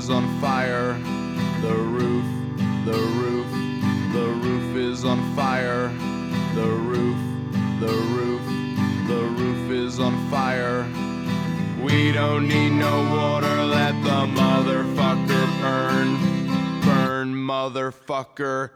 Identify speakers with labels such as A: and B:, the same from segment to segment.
A: is on fire. The roof, the roof, the roof is on fire. The roof, the roof, the roof is on fire. We don't need no water, let the motherfucker burn. Burn, motherfucker,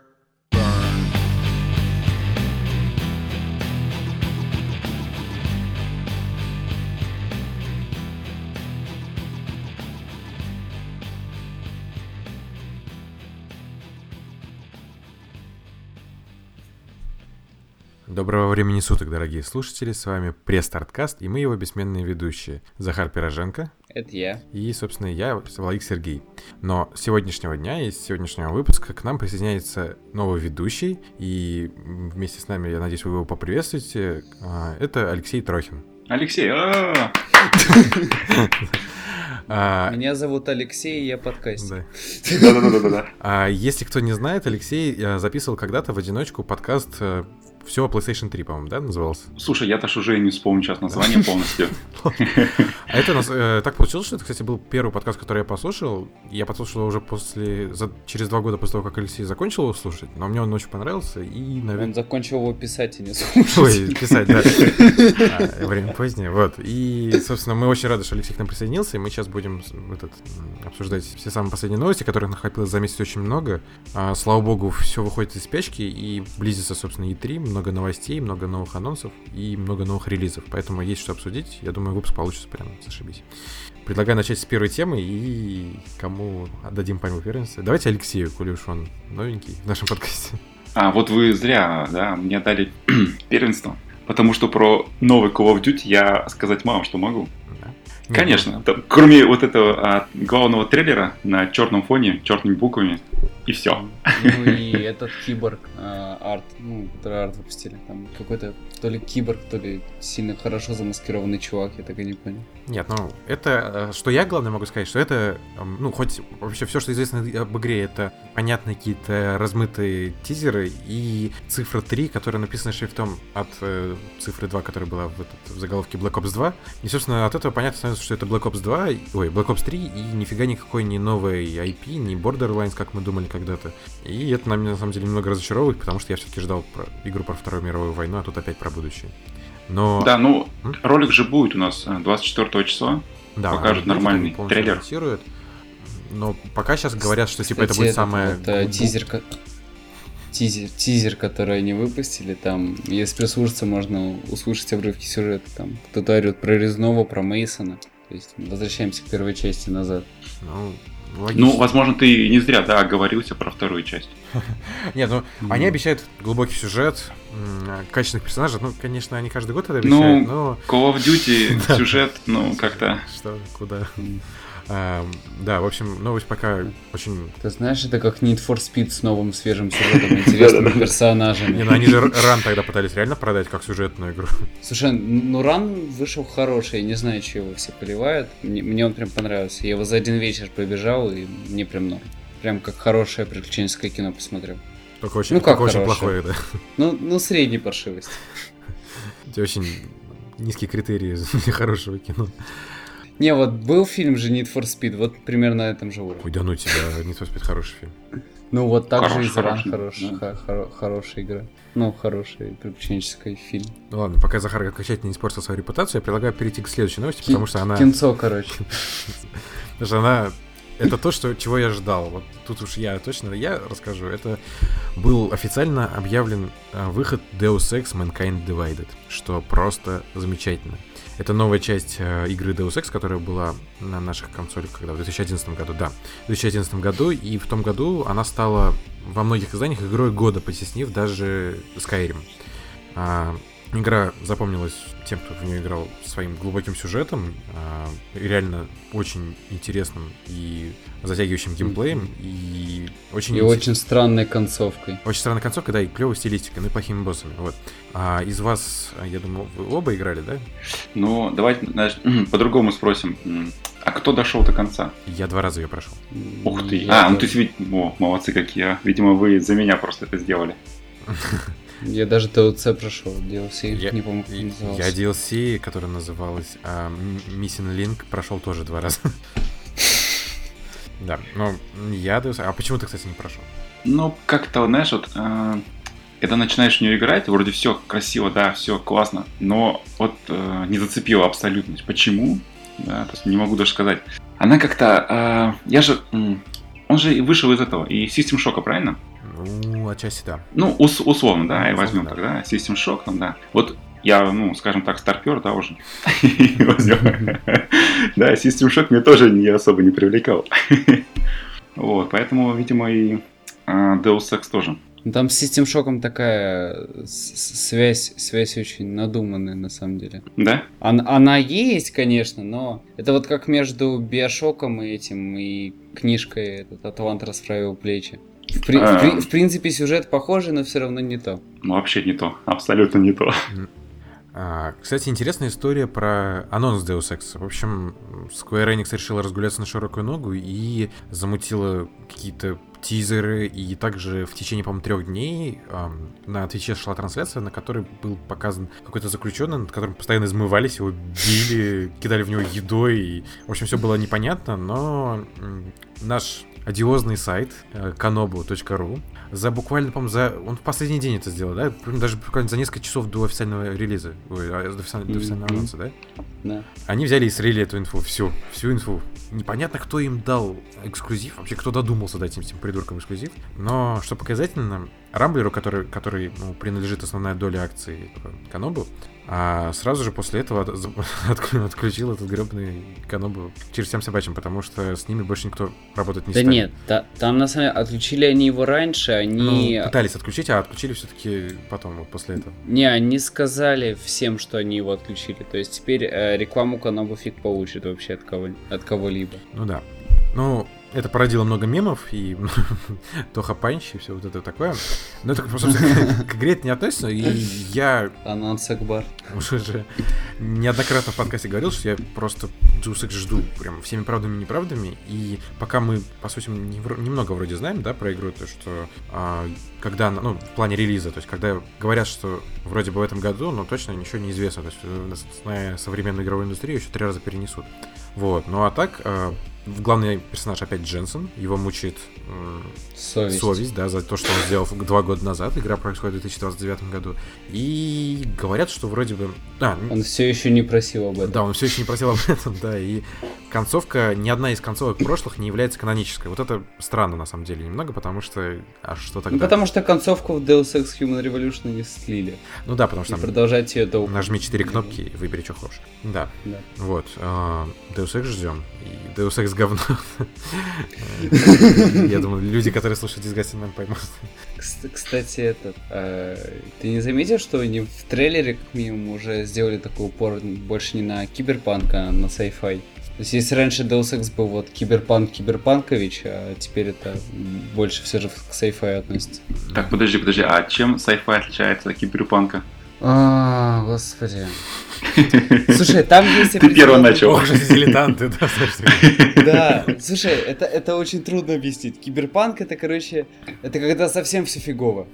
B: Доброго времени суток, дорогие слушатели, с вами пресс-старткаст, и мы его бессменные ведущие. Захар Пироженко
C: Это я.
B: и, собственно, я, Владик Сергей. Но с сегодняшнего дня и с сегодняшнего выпуска к нам присоединяется новый ведущий, и вместе с нами, я надеюсь, вы его поприветствуете. А, Это Алексей Трохин.
D: Алексей, а,
B: А,
C: Меня зовут Алексей, и я подкастер.
B: да.
D: да-да-да-да-да.
B: А если кто не знает, Алексей э, записывал когда-то в одиночку подкаст все о PlayStation 3, по-моему, да, назывался?
D: Слушай, я даже уже не вспомню сейчас название полностью.
B: А это нас- э, так получилось, что это, кстати, был первый подкаст, который я послушал. Я послушал его уже после, через два года после того, как Алексей закончил его слушать, но мне он очень понравился, и,
C: Он
B: наверное...
C: закончил его писать и не слушать.
B: Ой, писать, да. А, Время позднее, вот. И, собственно, мы очень рады, что Алексей к нам присоединился, и мы сейчас будем этот, обсуждать все самые последние новости, которых накопилось за месяц очень много. А, Слава богу, все выходит из спячки, и близится, собственно, E3, много новостей, много новых анонсов и много новых релизов, поэтому есть что обсудить. Я думаю, выпуск получится прям зашибись. Предлагаю начать с первой темы и кому отдадим пальму первенства. Давайте Алексею, коли уж он новенький в нашем подкасте.
D: А, вот вы зря, да, мне дали первенство. Потому что про новый Call of Duty я сказать мало что могу.
B: Да.
D: Конечно, там, кроме вот этого а, главного трейлера на черном фоне, черными буквами, и все.
C: Ну и этот киборг а, арт, ну, который арт выпустили. Там какой-то то ли киборг, то ли сильно хорошо замаскированный чувак, я так и не понял.
B: Нет, ну, это, э, что я, главное, могу сказать, что это, эм, ну, хоть вообще все, что известно об игре, это понятные какие-то размытые тизеры и цифра 3, которая написана шрифтом от э, цифры 2, которая была в, этот- в заголовке Black Ops 2. И, собственно, от этого понятно становится, что это Black Ops 2, и- ой, Black Ops 3, и нифига никакой не новый IP, не Borderlands, как мы думали когда-то. И это на меня, на самом деле, немного разочаровывает, потому что я все-таки ждал про- игру про Вторую мировую войну, а тут опять про будущее. Но...
D: Да, ну,
B: М?
D: ролик же будет у нас а, 24 числа.
B: Да,
D: покажут нормальный
B: полностью
D: трейлер.
B: анонсируют. Но пока сейчас говорят, что типа это
C: Кстати,
B: будет
C: этот
B: самое...
C: вот, э, тизер, тизер, тизер, который они выпустили, там, если прислушаться, можно услышать обрывки сюжета. Там кто-то орет про Резного, про Мейсона. То есть возвращаемся к первой части назад.
B: Ну, логично.
D: Ну, возможно, ты не зря, да, оговорился про вторую часть.
B: Нет, ну, они
C: Мгм.
B: обещают глубокий сюжет, м, качественных персонажей. Ну, конечно, они каждый год это обещают,
D: Ну,
B: но...
D: Call of Duty, сюжет, ну, как-то...
B: Что, куда? А, да, в общем, новость пока очень...
C: Ты знаешь, это как Need for Speed с новым свежим сюжетом, интересными персонажами.
B: Не, ну они же ран тогда пытались реально продать как сюжетную игру.
C: Слушай, ну ран вышел хороший, я не знаю, что его все поливают. Мне, мне он прям понравился. Я его за один вечер пробежал, и мне прям норм. Прям как хорошее приключенческое кино посмотрел.
B: Только очень,
C: Ну, как
B: только очень плохое, да.
C: Ну, ну средней паршивости.
B: У тебя очень низкие критерии для хорошего кино.
C: Не, вот был фильм же Need for Speed, вот примерно на этом же уровне.
B: Ой, да ну тебя, не то спит хороший фильм.
C: Ну вот так же
D: Хороший,
C: и Ран
D: хороший,
C: хороший,
D: да.
C: хоро- хорошая игра. Ну, хороший приключенческий фильм.
B: Ну ладно, пока Захар окончательно не испортил свою репутацию, я предлагаю перейти к следующей новости,
C: Ки-
B: потому что она...
C: Кинцо, короче.
B: Потому что она... Это то, что, чего я ждал. Вот тут уж я точно я расскажу. Это был официально объявлен а, выход Deus Ex Mankind Divided, что просто замечательно. Это новая часть э, игры Deus Ex, которая была на наших консолях когда в 2011 году, да, в 2011 году, и в том году она стала во многих изданиях игрой года, потеснив даже Skyrim. Игра запомнилась тем, кто в нее играл своим глубоким сюжетом, а, реально очень интересным и затягивающим геймплеем, и очень,
C: И
B: инте-
C: очень странной концовкой.
B: очень странная концовка, да, и клевой стилистикой, ну и плохими боссами. Вот. А из вас, я думаю, вы оба играли, да?
D: Ну, давайте, знаешь, по-другому спросим. А кто дошел до конца?
B: Я два раза ее прошел.
D: Ух ты.
C: Я
D: А, ну есть, ведь- о, молодцы какие. а. Видимо, вы за меня просто это сделали.
C: Я даже ТОЦ прошел, DLC,
B: Я-
C: не помню, как назывался.
B: Я DLC, которая называлась а, Missing Link, прошел тоже два раза. Да, ну, я Deus А почему ты, кстати, не прошел?
D: Ну, как-то, знаешь, вот, э, когда начинаешь в нее играть, вроде все красиво, да, все классно, но вот э, не зацепило абсолютно. Почему? Да, то есть не могу даже сказать. Она как-то, э, я же, он же вышел из этого, и System Shock, правильно?
B: Ну, отчасти да.
D: Ну, ус- условно, да, и
B: Условно,
D: возьмем
B: да.
D: тогда System Shock, там, да. Вот я, ну, скажем так, старпер, да, уже. Да, System Shock мне тоже не особо не привлекал. Вот, поэтому, видимо, и а, Deus Ex тоже.
C: Ну, Там с System Shock такая связь, связь очень надуманная, на самом деле.
D: Да?
C: Она, она есть, конечно, но это вот как между Биошоком и этим, и книжкой этот Атлант расправил плечи. В, при- в при- в принципе, сюжет похожий, но все равно не то.
D: Ну, вообще не то. Абсолютно не то.
B: А, кстати, интересная история про анонс Deus Ex. В общем, Square Enix решила разгуляться на широкую ногу и замутила какие-то тизеры, и также в течение, по-моему, трех дней ам, на Твиче шла трансляция, на которой был показан какой-то заключенный, над которым постоянно измывались, его били, кидали в него едой, и, в общем, все было непонятно, но наш одиозный сайт э, kanobu.ru за буквально, по-моему, за... Он в последний день это сделал, да? Даже буквально за несколько часов до официального релиза. Ой, а, до официального, до официального анонса, да?
C: Да.
B: Они взяли и слили эту инфу, всю, всю инфу. Непонятно, кто им дал эксклюзив, вообще кто додумался дать этим всем придуркам эксклюзив. Но, что показательно, Рамблеру, который, который ну, принадлежит основная доля акций Канобу, а сразу же после этого от- отк- отключил этот гребный Канобу через всем собачьим, потому что с ними больше никто работать не
C: Да
B: станет.
C: нет, та- там на самом деле отключили они его раньше, они...
B: Ну, пытались отключить, а отключили все-таки потом, вот после этого.
C: Не, они сказали всем, что они его отключили. То есть теперь э, рекламу Канобу фиг получит вообще от, кого, от кого-либо.
B: Ну да. Ну, это породило много мемов и Тоха Панч и все вот это такое. Но это, собственно, к игре это не относится. И я
C: Анонс Акбар.
B: уже же неоднократно в подкасте говорил, что я просто Deus Ex жду прям всеми правдами и неправдами. И пока мы, по сути, немного вроде знаем, да, про игру, то что а, когда, она- ну, в плане релиза, то есть когда говорят, что вроде бы в этом году, но точно ничего не известно. То есть, э, зная современную игровую индустрию, еще три раза перенесут. Вот, ну а так, э, главный персонаж опять Дженсен, его мучает
C: Совесть.
B: совесть, да, за то, что он сделал два года назад. Игра происходит в 2029 году. И говорят, что вроде бы... А,
C: Он все еще не просил об этом.
B: да, он все еще не просил об этом, да, и концовка, ни одна из концовок прошлых не является канонической. Вот это странно, на самом деле, немного, потому что... А что тогда?
C: Ну, потому что концовку в Deus Ex Human Revolution не слили.
B: Ну да, потому
C: И
B: что там
C: продолжать ее долго.
B: нажми четыре кнопки и выбери, что хочешь. Да,
C: Да.
B: вот. а, Deus Ex ждем. И Deus Ex говно. Я думаю, люди, которые слушают Disgusting Man поймут.
C: Кс- Кстати, этот, э, ты не заметил, что они в трейлере, как минимум, уже сделали такой упор больше не на киберпанк, а на sci-fi? То есть, если раньше Deus Ex был вот киберпанк Киберпанкович, а теперь это больше все же к sci-fi относится.
D: Так, подожди, подожди, а чем sci-fi отличается от киберпанка?
C: А, господи. Слушай, там есть
D: Ты первый начал.
B: Ох, же дилетанты, да.
C: Да, слушай, это, это очень трудно объяснить. Киберпанк это, короче, это когда совсем все фигово.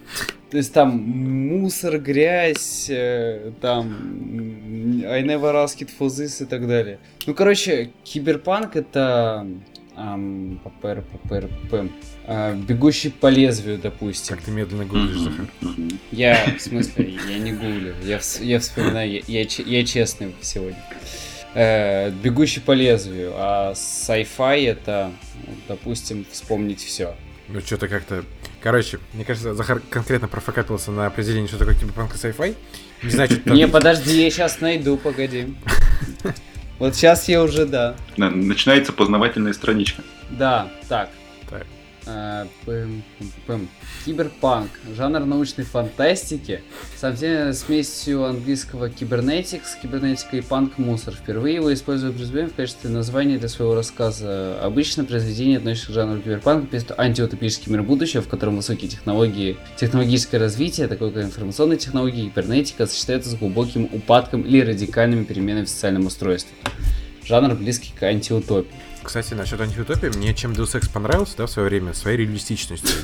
C: То есть там мусор, грязь, э, там I never asked for this и так далее. Ну, короче, киберпанк это ам, ППР, ППР, ППМ. А, бегущий по лезвию, допустим.
B: Как ты медленно гуглишь, Захар.
C: Я, в смысле, я не гуглю, я, я вспоминаю, я, я, я честный сегодня. Э, бегущий по лезвию, а sci-fi это, допустим, вспомнить все.
B: Ну, что-то как-то... Короче, мне кажется, Захар конкретно профокапился на определение, что такое киберпанк и sci-fi. Не знаю, что
C: Не, подожди, я сейчас найду, погоди. Вот сейчас я уже, да.
D: Начинается познавательная страничка.
C: Да, так.
B: Так.
C: Э, пым, пым. Киберпанк. Жанр научной фантастики. Совместно смесью английского кибернетикс, кибернетика и панк мусор. Впервые его используют в в качестве названия для своего рассказа. Обычно произведение, относящееся к жанру киберпанк, пишет антиутопический мир будущего, в котором высокие технологии, технологическое развитие, такое как информационные технологии, кибернетика, сочетается с глубоким упадком или радикальными переменами в социальном устройстве. Жанр близкий к антиутопии.
B: Кстати, насчет антиутопии, мне чем Deus Ex понравился, да, в свое время, своей реалистичностью.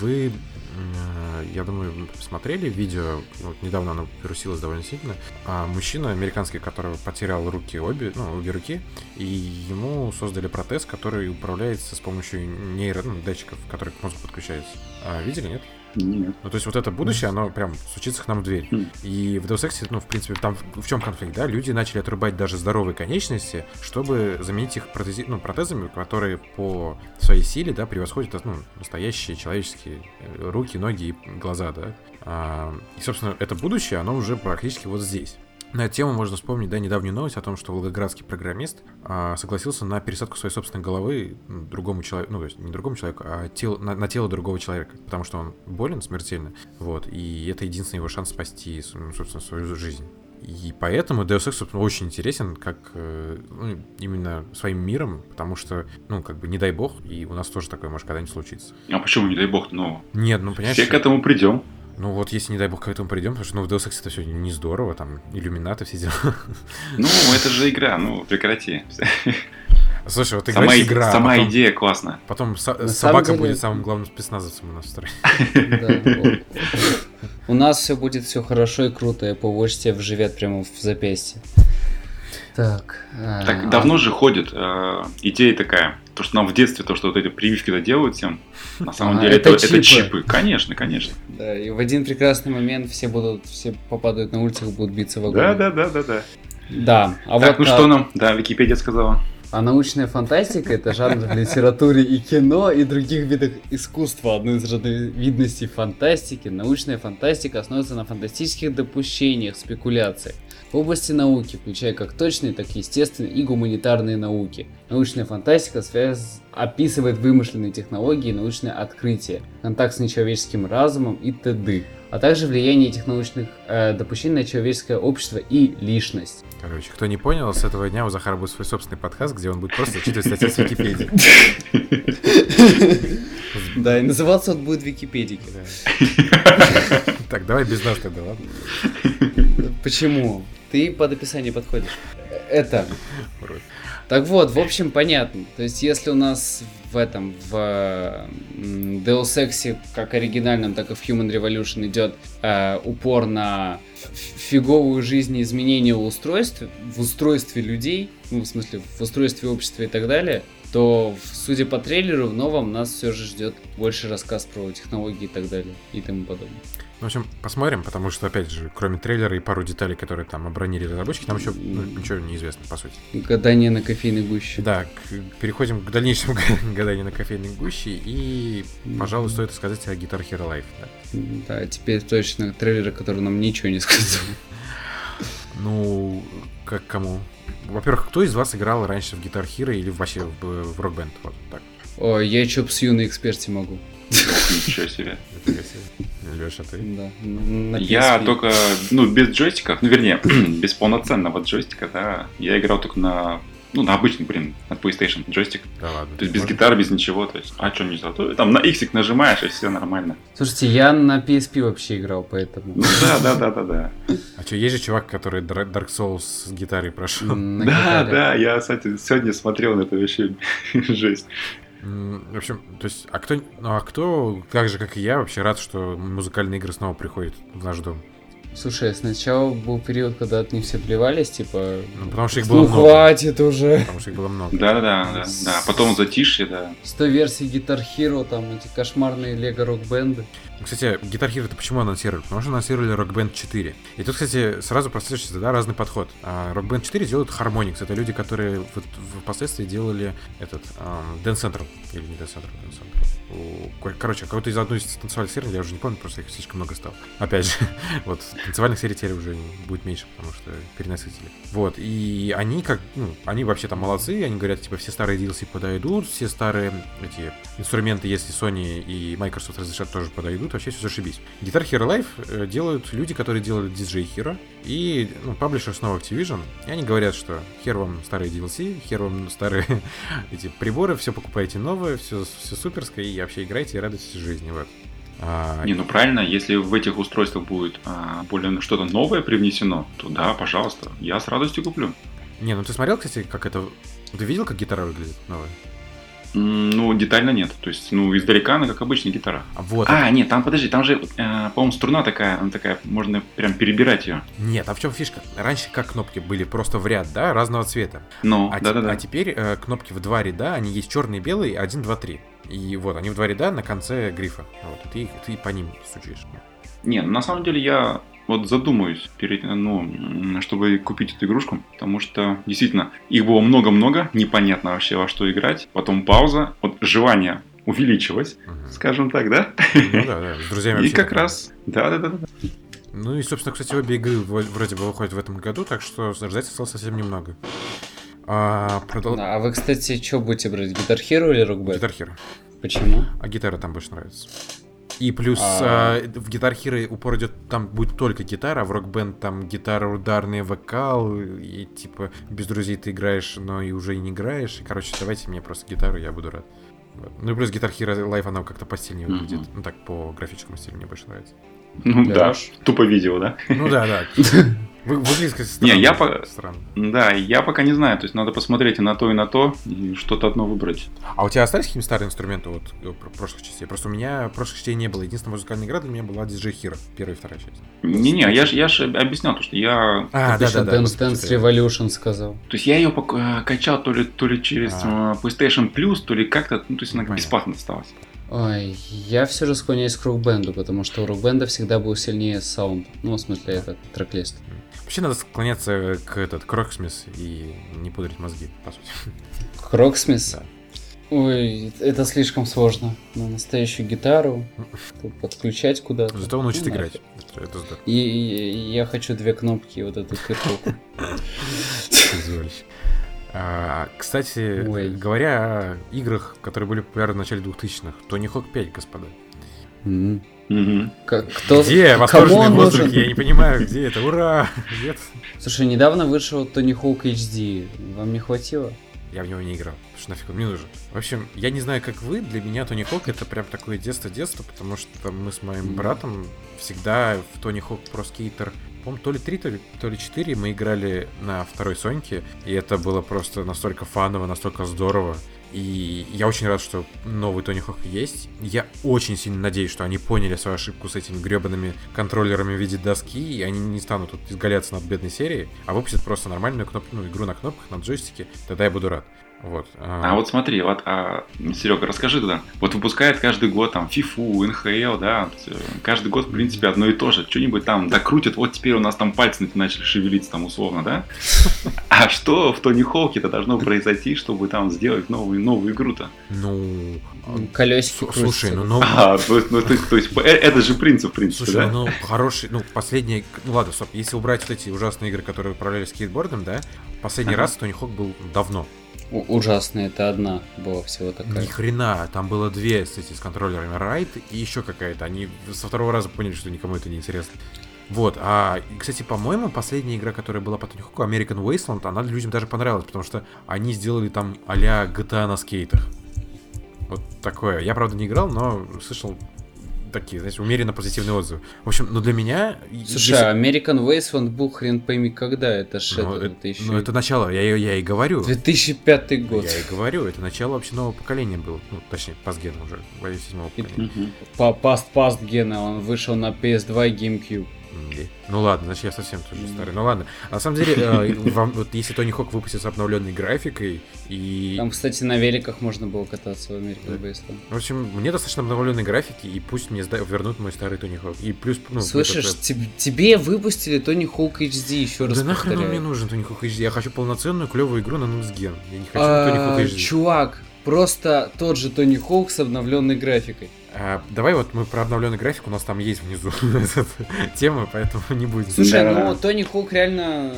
B: Вы э, я думаю, вы смотрели видео, вот недавно оно вирусилось довольно сильно, а мужчина американский, который потерял руки обе, ну, обе руки, и ему создали протез, который управляется с помощью нейро, ну, датчиков, которые к мозгу подключаются. А, видели, нет?
D: Нет.
B: Ну, то есть вот это будущее, оно прям стучится к нам в дверь.
D: Хм.
B: И в Deus Ex, ну, в принципе, там в чем конфликт, да? Люди начали отрубать даже здоровые конечности, чтобы заменить их протези... ну, протезами, которые по своей силе, да, превосходят, ну, настоящие человеческие э, руки, ноги и глаза, да. А, и, собственно, это будущее, оно уже практически вот здесь. На эту тему можно вспомнить, да, недавнюю новость о том, что волгоградский программист а, согласился на пересадку своей собственной головы другому человеку, ну, то есть не другому человеку, а тел- на, на тело другого человека, потому что он болен смертельно, вот, и это единственный его шанс спасти, собственно, свою жизнь. И поэтому Deus Ex, собственно, очень интересен, как э, ну, именно своим миром, потому что, ну, как бы, не дай бог, и у нас тоже такое может когда-нибудь случиться.
D: А почему, не дай бог, ну,
B: Нет, ну, понимаешь,
D: все к этому придем.
B: Ну вот если, не дай бог, к этому придем, потому что, ну, в Deus Ex это все не здорово, там, иллюминаты, все дела.
D: Ну, это же игра, ну, прекрати.
B: Слушай, вот
D: Сама,
B: играешь
D: и-
B: игра, а
D: сама
B: потом-
D: идея классная.
B: Потом со- собака
C: деле-
B: будет самым главным спецназовцем у нас в стране.
C: У нас все будет все хорошо и круто, и по тебе вживет прямо в запястье. Так. а,
D: Так давно же ходит э, идея такая, то, что нам в детстве, то, что вот эти прививки-то делают всем, на самом
C: А,
D: деле
C: это
D: это, это
C: чипы.
D: чипы. Конечно, конечно.
C: Да, и в один прекрасный момент все будут, все попадают на улицах, будут биться в огонь.
D: Да, да, да, да, да.
C: Да, а
D: так,
C: вот
D: ну
C: а-
D: что нам? Да, Википедия сказала.
C: А научная фантастика это жанр в литературе и кино и других видах искусства. Одной из разновидностей фантастики. Научная фантастика основывается на фантастических допущениях, спекуляциях. В области науки, включая как точные, так и естественные и гуманитарные науки. Научная фантастика связ... описывает вымышленные технологии и научные открытия, контакт с нечеловеческим разумом и т.д. А также влияние этих научных э, допущений на человеческое общество и личность.
B: Короче, кто не понял, с этого дня у Захара будет свой собственный подкаст, где он будет просто зачитывать статьи с Википедии.
C: Да, и называться он будет Википедия.
B: Так, давай без нас тогда, ладно?
C: Почему? Ты под описание подходишь. Это. Так вот, в общем, понятно. То есть, если у нас в этом, в Deus Ex, как оригинальном, так и в Human Revolution идет э, упор на фиговую жизнь и изменение в устройстве, в устройстве людей, ну, в смысле, в устройстве общества и так далее, то, судя по трейлеру, в новом нас все же ждет больше рассказ про технологии и так далее и тому подобное.
B: В общем, посмотрим, потому что, опять же, кроме трейлера и пару деталей, которые там обронили разработчики, там еще ну, ничего не известно, по сути.
C: Гадание на кофейной гуще.
B: Да, к- переходим к дальнейшему гаданию на кофейной гуще, и, пожалуй, стоит сказать о Guitar Hero Live. да.
C: Да, теперь точно трейлер, который нам ничего не сказал.
B: Ну, как кому? Во-первых, кто из вас играл раньше в Guitar Hero или вообще в, в Rock Band? Вот так.
C: Ой, я чё псью на эксперте могу.
D: Ничего себе.
B: Леша, ты?
C: Да,
D: Я только, ну, без джойстиков, ну, вернее, без полноценного джойстика, да, я играл только на, ну, на обычный, блин, на PlayStation джойстик.
B: Да ладно.
D: То есть без гитары, без ничего, то есть, а что не зато? Там на иксик нажимаешь, и все нормально.
C: Слушайте, я на PSP вообще играл, поэтому...
D: Ну, да, да, да, да, да.
B: А что, есть же чувак, который Dark Souls с гитарой прошел?
C: На
D: Да,
C: гитаре.
D: да, я, кстати, сегодня смотрел на это вообще жесть.
B: В общем, то есть, а кто, ну, а кто, так же, как и я, вообще рад, что музыкальные игры снова приходят в наш дом?
C: Слушай, сначала был период, когда от них все плевались, типа...
B: Ну, потому что их было
C: Ну
B: много.
C: хватит уже.
B: Потому что их было много.
D: Да, да, да, да. Потом затишье, да.
C: 100 версий Guitar Hero, там эти кошмарные Лего рок-бенды.
B: Кстати, Guitar Hero это почему анонсировали? Потому что анонсировали Rock Band 4. И тут, кстати, сразу прослеживается, да, разный подход. А, Rock Band 4 делают Harmonix. Это люди, которые вот впоследствии делали этот эм, Dance Central. Или не Dance Central, Dance Central. Короче, какой-то из одной из танцевальных серий, я уже не помню, просто их слишком много стало. Опять же, вот, танцевальных серий теперь уже будет меньше, потому что переносители. Вот, и они как, ну, они вообще там молодцы, они говорят, типа, все старые DLC подойдут, все старые эти инструменты, если Sony и Microsoft разрешат, тоже подойдут, вообще все зашибись. Guitar Hero Live э, делают люди, которые делали DJ Hero, и, ну, паблишер снова Activision, и они говорят, что хер вам старые DLC, хер вам старые эти приборы, все покупайте новое, все, все суперское, и вообще играйте и радуйтесь жизни, вот. А,
D: Не, ну правильно, если в этих устройствах будет а, более что-то новое привнесено, то да, пожалуйста, я с радостью куплю.
B: Не, ну ты смотрел, кстати, как это... Ты видел, как гитара выглядит новая?
D: Ну, детально нет. То есть, ну, издалека она как обычная гитара.
B: Вот.
D: А, нет, там, подожди, там же, э, по-моему, струна такая, она такая, можно прям перебирать ее.
B: Нет, а в чем фишка? Раньше как кнопки были просто в ряд, да, разного цвета.
D: Ну,
B: А, те-
D: да-да-да.
B: а теперь э, кнопки в два ряда, они есть черные и белые, один, два, три. И вот, они в два ряда на конце грифа. Вот, и ты, ты по ним стучишь.
D: Не, на самом деле я вот задумаюсь, перед, ну, чтобы купить эту игрушку, потому что действительно их было много-много, непонятно вообще во что играть, потом пауза, вот желание увеличилось,
B: Мгм.
D: скажем так, да?
B: Ну да, да, с друзьями
D: И как раз, да-да-да.
B: Ну и, собственно, кстати, обе игры вроде бы выходят в этом году, так что ждать осталось совсем немного. А, продол...
C: А вы, кстати, что будете брать? Гитар Hero или Rock Band?
B: Гитар Hero.
C: Почему?
B: А гитара там больше нравится. И плюс
C: А.
B: а, в Гитар Hero упор идет, там будет только гитара, а в Rock Band там гитара, ударный вокал, и типа без друзей ты играешь, но и уже и не играешь. И, короче, давайте мне просто гитару, я буду рад. Вот. Ну и плюс Гитар Hero Live, она как-то постельнее
D: Мгм.
B: выглядит. Ну так, по графическому стилю мне больше нравится.
D: Ну да,
C: Хорош.
D: тупо видео, да?
B: Ну да, да. Вы- Выглядит как
D: Не, я
B: странно.
D: по-
B: странно.
D: Да, я пока не знаю, то есть надо посмотреть и на то, и на то, и что-то одно выбрать.
B: А у тебя остались какие-нибудь старые инструменты вот э, про- прошлых частей? Просто у меня прошлых частей не было. Единственная музыкальная игра для меня была DJ Hero, первая и вторая часть.
D: Не-не, я же я ж объяснял, то, что я...
B: А,
C: ещё Dance
B: господи,
C: Dance
B: ты-
C: Revolution сказал.
D: То есть я ее пок- э, качал то ли, то ли через
B: А.
D: э, PlayStation Plus, то ли как-то, ну то есть она
B: Понятно.
D: бесплатно досталась.
C: Ой, я все же склоняюсь к рок-бенду, потому что у рок-бенда всегда был сильнее саунд. Ну, в смысле, этот трек-лист.
B: Вообще надо склоняться к этот к Rocksmith и не пудрить мозги, по сути.
C: К Rocksmith?
B: Да.
C: Ой, это слишком сложно. На настоящую гитару подключать куда-то.
B: Зато он учит
C: Ну,
B: играть. Это, это здорово.
C: И, и- я хочу две кнопки вот эту кирку.
B: А, кстати,
C: Ой.
B: говоря о играх, которые были популярны в начале 2000-х, Tony Hawk 5, господа.
D: Мгм.
C: Как- Кто,
B: Где
C: кому
B: восторженный
C: он
B: воздух?
C: нужен?
B: Я не понимаю, где это? Ура! Нет.
C: Слушай, недавно вышел Тони Хоук HD. Вам не хватило?
B: Я в него не играл, потому что нафиг он мне нужен. В общем, я не знаю, как вы, для меня Тони Хок это прям такое детство-детство, потому что мы с моим братом всегда в Тони Хок Про Скейтер, по то ли 3, то ли, то ли 4 мы играли на второй Соньке, и это было просто настолько фаново, настолько здорово. И я очень рад, что новый Тони Хок есть. Я очень сильно надеюсь, что они поняли свою ошибку с этими гребаными контроллерами в виде доски, и они не станут тут изгаляться над бедной серией, а выпустят просто нормальную кноп... ну, игру на кнопках, на джойстике. Тогда я буду рад. Вот.
D: А вот смотри, вот, а, Серега, расскажи тогда. Вот выпускает каждый год там FIFA, НХЛ, да, вот, э, каждый год, в принципе, одно и то же. Что-нибудь там докрутят, вот теперь у нас там пальцы начали шевелиться там условно, да? А что в Тони Хоуке-то должно произойти, чтобы там сделать новую, новую игру-то?
B: Ну,
C: Колесики
B: Слу- Слушай, ну, ну,
D: А, то есть, ну, то, то есть, э, это же принцип, в принципе,
B: слушай,
D: да?
B: ну, хороший, ну, последний, ну, ладно, стоп, если убрать вот эти ужасные игры, которые управляли скейтбордом, да, последний
D: Ага.
B: раз Тони Хок был давно.
C: У- Ужасно, это одна была всего такая.
B: Ни хрена, там было две, кстати, с контроллерами Райт и еще какая-то. Они со второго раза поняли, что никому это не интересно. Вот, а, кстати, по-моему, последняя игра, которая была по Тони Хоку, American Wasteland, она людям даже понравилась, потому что они сделали там а-ля GTA на скейтах. Вот такое. Я, правда, не играл, но слышал такие, знаете, умеренно позитивные отзывы. В общем, ну для меня...
C: Слушай,
B: если-
C: American Wasteland был хрен пойми когда, это ж
B: ну,
C: это,
B: это
C: еще
B: ну, это начало, я, я и говорю.
C: 2005 год.
B: Я и говорю, это начало вообще нового поколения было. Ну, точнее, пасген уже, боюсь, седьмого
C: И-
B: поколения.
D: Мгм.
C: По паст паст гена, он вышел на PS2 и GameCube.
B: Ну ладно, значит я совсем тоже старый. Ну ладно. А на самом деле, э, вам, вот если Тони Хок выпустит с обновленной графикой и...
C: Там, кстати, на великах можно было кататься в American Wasteland.
B: В общем, мне достаточно обновленной графики, и пусть мне сда- вернут мой старый Тони Хок. И плюс, ну,
C: Слышишь,
B: этот-
C: теб- тебе выпустили Тони Хоук HD, еще раз
B: да нахрен он мне нужен Тони Хок HD? Я хочу полноценную клевую игру на Gen. Я не хочу
C: А,
B: Тони Хок HD.
C: Чувак, просто тот же Тони Хоук с обновленной графикой.
B: А, давай вот мы про обновленный график, у нас там есть внизу тема, поэтому не будем.
C: Слушай,
D: Да.
C: ну Тони Хоук реально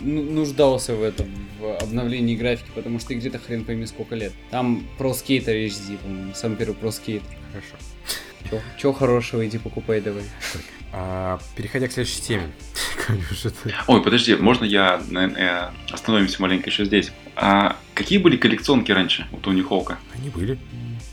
C: ну- нуждался в этом, в обновлении графики, потому что игре-то хрен пойми сколько лет. Там про скейтер HD, по-моему, самый первый про скейт.
B: Хорошо.
C: Чё, чё хорошего, иди покупай давай.
B: А, переходя к следующей теме.
D: Ой, подожди, можно я э, остановимся маленько еще здесь? А какие были коллекционки раньше у Тони Хоука?
B: Они были.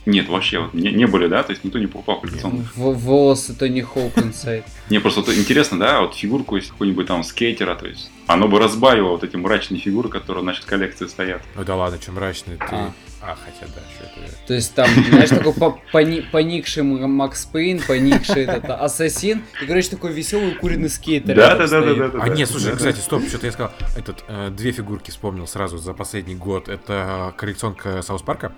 D: Нет, вообще вот не, не были, да? То есть никто не покупал коллекционных.
C: В- волосы Тони Хоук инсайд.
D: Не, просто вот интересно, да, вот фигурку из какой-нибудь там скейтера, то есть оно бы разбавило вот эти мрачные фигуры, которые, в коллекции стоят.
B: Ну да ладно, чем мрачный ты.
C: А.
B: А, хотя да, что это.
C: То есть там, знаешь, такой по- пони- поникший Макс Пейн, поникший этот ассасин, и, короче, такой веселый куренный скейтер.
D: Да, да, да, да.
B: А нет, слушай,
D: Да,
B: кстати, стоп, что-то я сказал. Этот, э, две фигурки вспомнил сразу за последний год. Это коллекционка South Park
D: а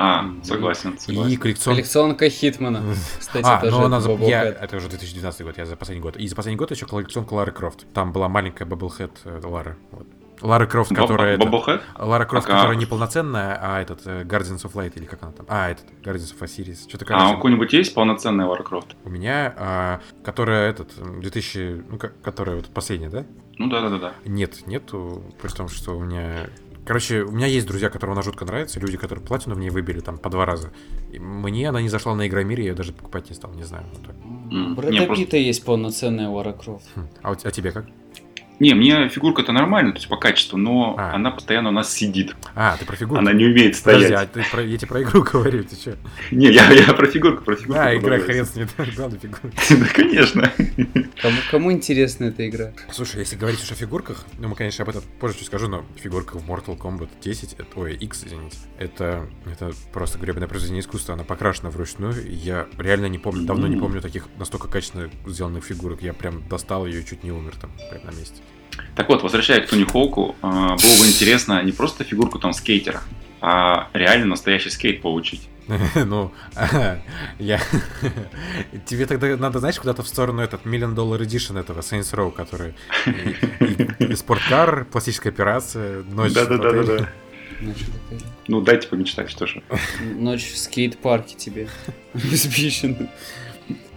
D: А, согласен,
B: и
D: согласен.
B: коллекционка...
C: Hitman а. Кстати,
B: А,
C: тоже
B: ну она
C: это
B: за... Я-. Это уже 2019 год, я за последний год. И за последний год еще коллекционка Лары Крофт. Там была маленькая bobblehead э, Лары. Вот. Лара Крофт, которая... это-
D: Bobblehead?
B: Лара Крофт,
D: Ага.
B: которая не полноценная, а этот э, Guardians of Light или как она там? А, этот Guardians of Osiris. Что-то
D: А,
B: короче.
D: у кого-нибудь есть полноценный Лара Крофт?
B: У меня, а, которая этот, м, 2000, ну, которая вот последняя, да?
D: Ну да, да, да, да.
B: Нет, нету, при том, что у меня... Короче, у меня есть друзья, которым она жутко нравится, люди, которые платину в ней выбили там по два раза. И мне она не зашла на Игромире, я ее даже покупать не стал, не знаю. вот так.
C: У Брэда
D: просто-
C: Питта есть полноценная Лара Крофт.
B: Хм. А, а тебе как?
D: Не, мне фигурка-то нормальная, то есть по качеству, но
B: А.
D: она постоянно у нас сидит.
B: А, ты про фигурку?
D: Она не умеет
B: Подожди,
D: стоять.
B: а ты про, я тебе про игру говорю, ты что?
D: Не, я, я про фигурку, про фигурку.
B: А, игра хрен с ней, да, главное фигурка.
D: Да, конечно.
C: Кому, кому интересна эта игра?
B: Слушай, если говорить уж о фигурках, ну, мы, конечно, об этом позже чуть скажу, но фигурка в Mortal Kombat 10, это, ой, X, извините, это, это просто гребаное произведение искусства, она покрашена вручную, я реально не помню, давно не помню таких настолько качественно сделанных фигурок, я прям достал ее и чуть не умер там, прям на месте.
D: Так вот, возвращаясь к Тони Хоуку, э, было бы интересно не просто фигурку там скейтера, а реально настоящий скейт получить.
B: Ну, я... Тебе тогда надо, знаешь, куда-то в сторону этот Million Dollar Edition этого Saints Row, который спорткар, пластическая операция, ночь в отеле.
D: Да-да-да-да.
C: Ночь в отеле.
D: Ну, дайте помечтать, что же.
C: Ночь в скейт-парке тебе. Обеспечена.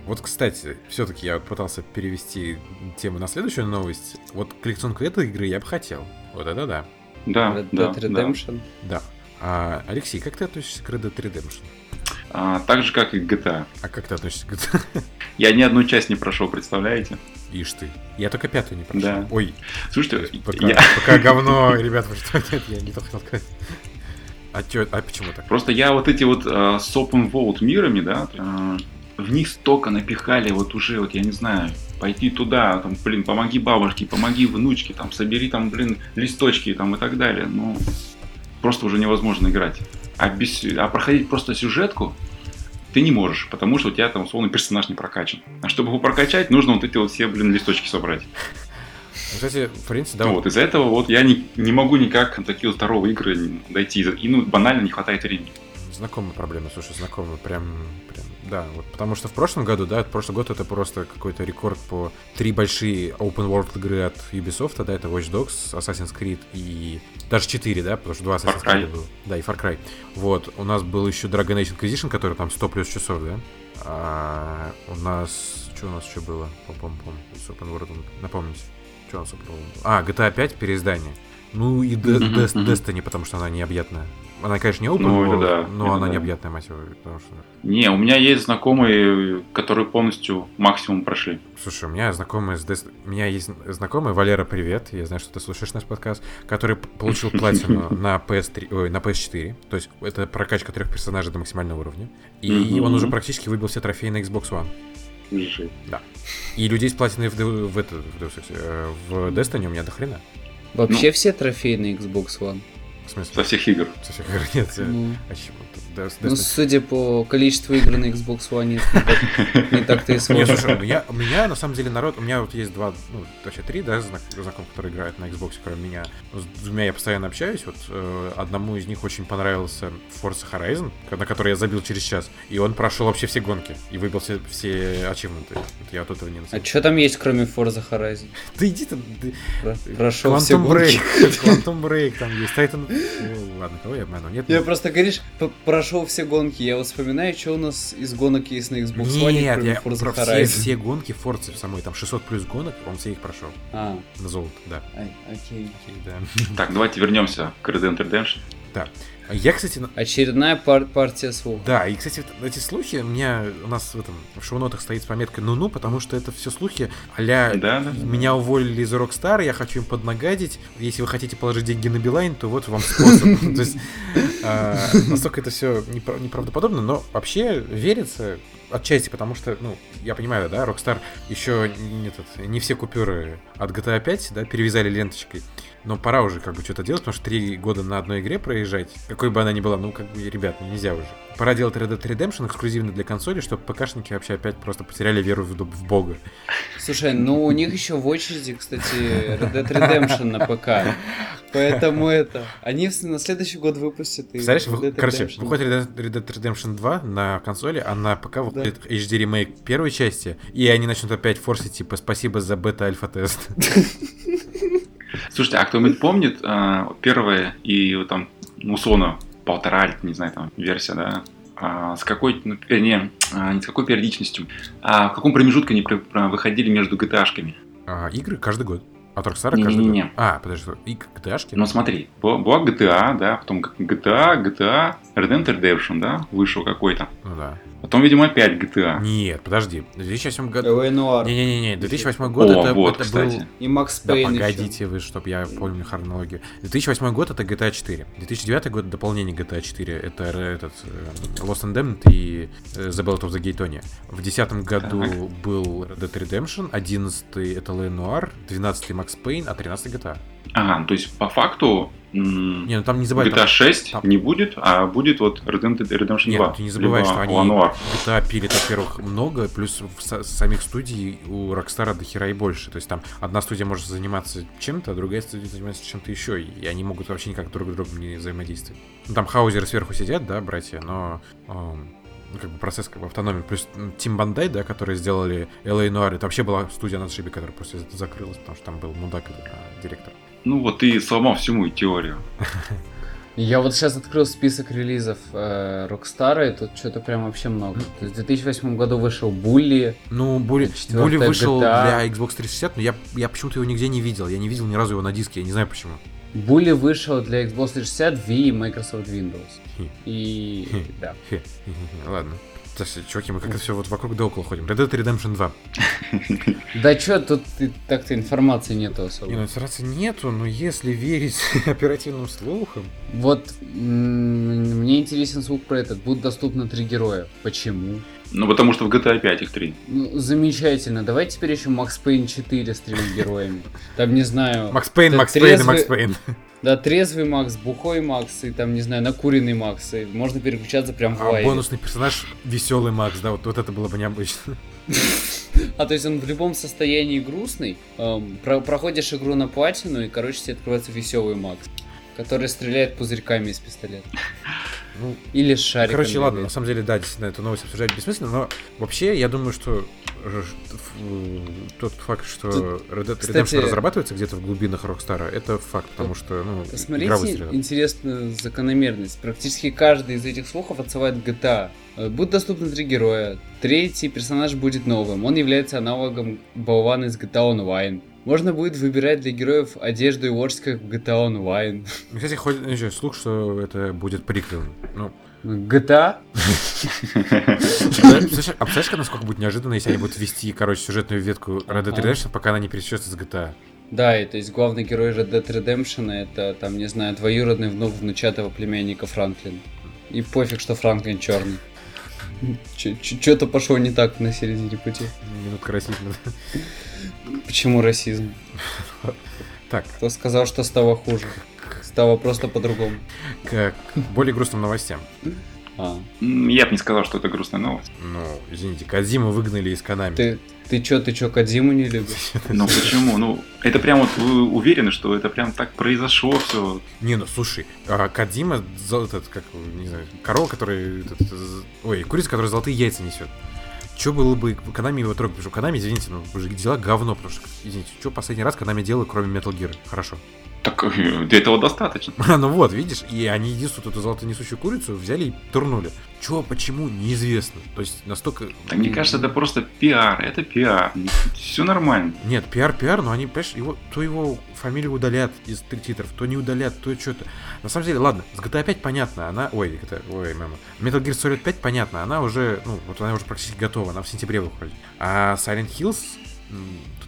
B: Вот, кстати, все-таки я вот пытался перевести тему на следующую новость. Вот коллекционку этой игры я бы хотел. Вот это да.
D: Да,
C: Red
D: да,
C: Dead
D: да.
C: Redemption.
B: Да. А, Алексей, как ты относишься к Red Dead Redemption?
D: А, так же, как и к GTA.
B: А как ты относишься к GTA?
D: Я ни одну часть не прошел, представляете?
B: Ишь ты. Я только пятую не прошел.
D: Да.
B: Ой,
D: Слушайте,
B: пока,
D: я-
B: пока говно, ребят, вы что, нет, я не то хотел сказать. А, чё, а почему так?
D: Просто я вот эти вот э, с open world мирами, да, э, в них столько напихали вот уже, вот я не знаю, пойти туда, там, блин, помоги бабушке, помоги внучке, там, собери там, блин, листочки там и так далее. Ну, просто уже невозможно играть. А, без, а проходить просто сюжетку ты не можешь, потому что у тебя там условно персонаж не прокачан. А чтобы его прокачать, нужно вот эти вот все, блин, листочки собрать.
B: Кстати, в принципе, да,
D: вот, из-за этого вот я не, не могу никак на такие вот здоровые игры дойти. И ну, банально не хватает времени.
B: Знакомая проблема, слушай, знакомая, прям, прям, да, вот потому что в прошлом году, да, прошлый год это просто какой-то рекорд по три большие open world игры от Ubisoft, да, это Watch Dogs, Assassin's Creed и даже четыре, да, потому что два Assassin's. Creed было, да, и Far Cry. Вот, у нас был еще Dragon Age Inquisition, который там 100 плюс часов, да, а у нас, что у нас еще было, пом-пом-пом, с open world, напомните, что у нас open world? А, GTA 5 переиздание. Ну и. Destiny, потому что она необъятная. Она, конечно, не open
D: Ну, это
B: world,
D: да,
B: но
D: это
B: она
D: да.
B: необъятная, мать его, потому что...
D: Не, у меня есть знакомые, которые полностью максимум прошли.
B: Слушай, у меня знакомый с Dest- У меня есть знакомый, Валера, привет, я знаю, что ты слушаешь наш подкаст, который получил платину на PS3, ой, на PS4, то есть это прокачка трех персонажей до максимального уровня, и он уже практически выбил все трофеи на Xbox One.
D: Жи.
B: И людей с платиной в, в, это- в, Ex, э, в Destiny у меня до хрена.
C: Вообще
D: Ну.
C: все трофеи на Xbox One.
B: В смысле?
D: Со всех игр.
B: Со всех игр нет. э, Тут Deus-
C: ну, судя по количеству игр на Xbox One, нет, не так- не так-то и
B: Не,
C: сложно.
B: слушай, у меня, у меня на самом деле народ, у меня вот есть два, ну, точнее три, да, знак- знакомых, которые играют на Xbox, кроме меня. С двумя я постоянно общаюсь, вот э, одному из них очень понравился Forza Horizon, на который я забил через час, и он прошел вообще все гонки и выбил все, все ачивменты. Вот я вот этого не
C: А что там есть, кроме Forza Horizon?
B: Да иди ты, ты-
C: Про- Прошел все
B: Quantum
C: гонки.
B: Break, Quantum Break там есть, Titan... Ладно, кого я обманул? Нет,
C: Я
B: нет.
C: просто, говоришь, п- прошел все гонки. Я вот вспоминаю, что у нас из гонок есть на Xbox One,
B: Нет,
C: кроме
B: я
C: Forza
B: про все,
C: Horizon.
B: все гонки Форцы самой, там 600 плюс гонок, он все их прошел.
C: А,
B: На золото, да.
C: ай, окей.
B: Окей, да.
D: Так, давайте вернемся к Red Dead Redemption.
B: Я, кстати, на-
C: Очередная пар- партия слухов.
B: да, и, кстати, вот эти слухи, у меня у нас в этом в шоу-нотах стоит с пометкой «ну-ну», потому что это все слухи а-ля
D: Да, да, да.
B: меня уволили из Rockstar, я хочу им поднагадить. Если вы хотите положить деньги на Билайн, то вот вам способ. То есть а, настолько это все неправдоподобно, но вообще верится отчасти, потому что, ну, я понимаю, да, Rockstar еще не, этот, не все купюры от GTA 5, да, перевязали ленточкой. Но пора уже как бы что-то делать, потому что три года на одной игре проезжать, какой бы она ни была, ну, как бы, ребят, ну, нельзя уже. Пора делать Red Dead Redemption эксклюзивно для консоли, чтобы ПКшники вообще опять просто потеряли веру в, в бога.
C: Слушай, ну у них еще в очереди, кстати, Red Dead Redemption на ПК. Поэтому это... Они на следующий год выпустят и
B: Представляешь, вы- короче, выходит Red Dead- Red Dead Redemption 2 на консоли, а на ПК выходит HD ремейк первой части, и они начнут опять форсить, типа, спасибо за бета-альфа-тест.
D: Слушайте, а кто-нибудь помнит а, первое и вот там, ну, условно, полтора, не знаю, там, версия, да, а, с какой, ну, вернее, а, не с какой периодичностью, а в каком промежутке они про- про- выходили между GTA-шками?
B: А, игры каждый год. От Rockstar каждый год.
D: Не-не-не.
B: А, подожди, и GTA-шки?
D: Ну, смотри, была, была GTA, да, потом GTA, GTA, Red Dead Redemption, да, вышел какой-то.
B: Ну да.
D: Потом, видимо, опять GTA.
B: Нет, подожди. В 2008 году...
C: L.A. Noire.
B: Не-не-не, 2008 год
D: О,
B: это,
D: вот,
B: это
D: кстати.
B: был...
C: И Макс
B: Да
C: Пейн еще.
B: погодите вы, чтоб я помню хронологию. 2008 год это GTA 4. 2009 год дополнение GTA 4. Это р- этот э, Lost and Damned и э, The Ballad of the Gay Tony. В 2010 году
D: Так.
B: был Red Dead Redemption, 11 это. Noir, 12 Max Payne, а 13 GTA.
D: Ага, то есть, по факту,
B: Не, ну там не забывай,
D: GTA
B: там-
D: 6
B: там-
D: не будет, а будет вот Red Dead Redemption 2.
B: Нет, ты не забывай,
D: либо
B: что они
D: Lanoir.
B: GTA пилит, во-первых, много, плюс в са- самих студий у Rockstar до хера и больше. То есть там одна студия может заниматься чем-то, а другая студия занимается чем-то еще, и они могут вообще никак друг с другом не взаимодействовать. Ну, там хаузеры сверху сидят, да, братья, но эм, ну, как бы процесс как бы автономии. Плюс Тим Бандай, да, которые сделали LA Noir, это вообще была студия на отшибе, которая просто закрылась, потому что там был мудак э, директор.
D: Ну, вот ты сломал всю мою теорию.
C: Я вот сейчас открыл список релизов э, Rockstar, и тут что-то прям вообще много. То есть в 2008 году вышел Булли,
B: Ну, Були,
C: Четвёртая
B: Були вышел
C: GTA.
B: для Xbox 360, но я, я почему-то его нигде не видел. Я не видел ни разу его на диске, я не знаю почему.
C: Булли вышел для Xbox 360, Wii и Microsoft Windows. И да.
B: Ладно. Слушайте, чуваки, мы как-то все вот вокруг да около ходим. Red Dead Redemption 2.
C: Да чё, тут так-то информации нету особо.
B: Не, ну информации нету, но если верить оперативным слухам...
C: Вот мне интересен звук про этот. Будут доступны три героя. Почему?
D: Ну, потому что в GTA 5 их три.
C: Ну, замечательно. Давай теперь еще Макс Пейн 4 с тремя героями. Там, не знаю...
B: Макс Пейн, Макс Пейн и Макс Пейн.
C: Да, трезвый Макс, бухой Макс и там, не знаю, накуренный Макс. И можно переключаться прям в
B: А
C: лайве.
B: бонусный персонаж веселый Макс, да, вот, вот это было бы необычно.
C: А то есть он в любом состоянии грустный. эм, про- проходишь игру на платину, и, короче, тебе открывается веселый Макс, который стреляет пузырьками из пистолета.
B: Ну,
C: Или с шариком.
B: Короче, ладно, на самом деле, да, действительно, эту новость обсуждать бессмысленно, но вообще, я думаю, что тот факт, что Red Dead
C: кстати-
B: Redemption разрабатывается где-то в глубинах Rockstar, это факт, потому что, ну,
C: Посмотрите интересную закономерность. Практически каждый из этих слухов отсылает к GTA. Э, Будут доступны три героя. Третий персонаж будет новым. Он является аналогом болвана из GTA Online. Можно будет выбирать для героев одежду и лошадь, как в GTA Online.
B: Кстати, ходит еще слух, что это будет приквел. Ну,
C: GTA?
B: представляешь, а представляешь, как насколько будет неожиданно, если они будут вести, короче, сюжетную ветку Red Dead. Redemption, пока она не пересечется с GTA.
C: Да, и то есть главный герой Red Dead Redemption это, там, не знаю, двоюродный внук внучатого племянника Франклина. И пофиг, что Франклин черный. Что-то пошло не так на середине пути.
B: Минутка расизма.
C: Почему расизм?
B: Так,
C: Кто сказал, что стало хуже? Стало просто по-другому.
B: к более грустным новостям.
C: А,
D: Я бы не сказал, что это грустная новость.
B: Ну, извините, Кадзиму выгнали из Канами.
C: ты, ты чё, ты чё, Кадзиму не любишь?
D: Но почему? Ну, это прям вот вы уверены, что это прям так произошло все.
B: Не, ну слушай, а Кадзима, этот, как, не знаю, корова, которая, этот, з- ой, курица, которая золотые яйца несет. Че было бы Канами его трогать? Потому что Канами, извините, ну, дела говно, потому что, извините, что последний раз Канами делал, кроме Metal Gear? Хорошо.
D: Так э, для этого достаточно.
B: ну вот, видишь, и они единственную эту золотонесущую курицу взяли и турнули. Чего, почему, неизвестно. То есть настолько...
D: Да, мне кажется, это просто пиар, это пиар. Все нормально.
B: Нет, пиар-пиар, но они, понимаешь, его, то его фамилию удалят из титров, то не удалят, то что-то. На самом деле, ладно, с GTA 5 понятно, она... Ой, это... Ой, мама. Metal Gear Solid 5 понятно, она уже, ну, вот она уже практически готова, она в сентябре выходит. А Silent Hills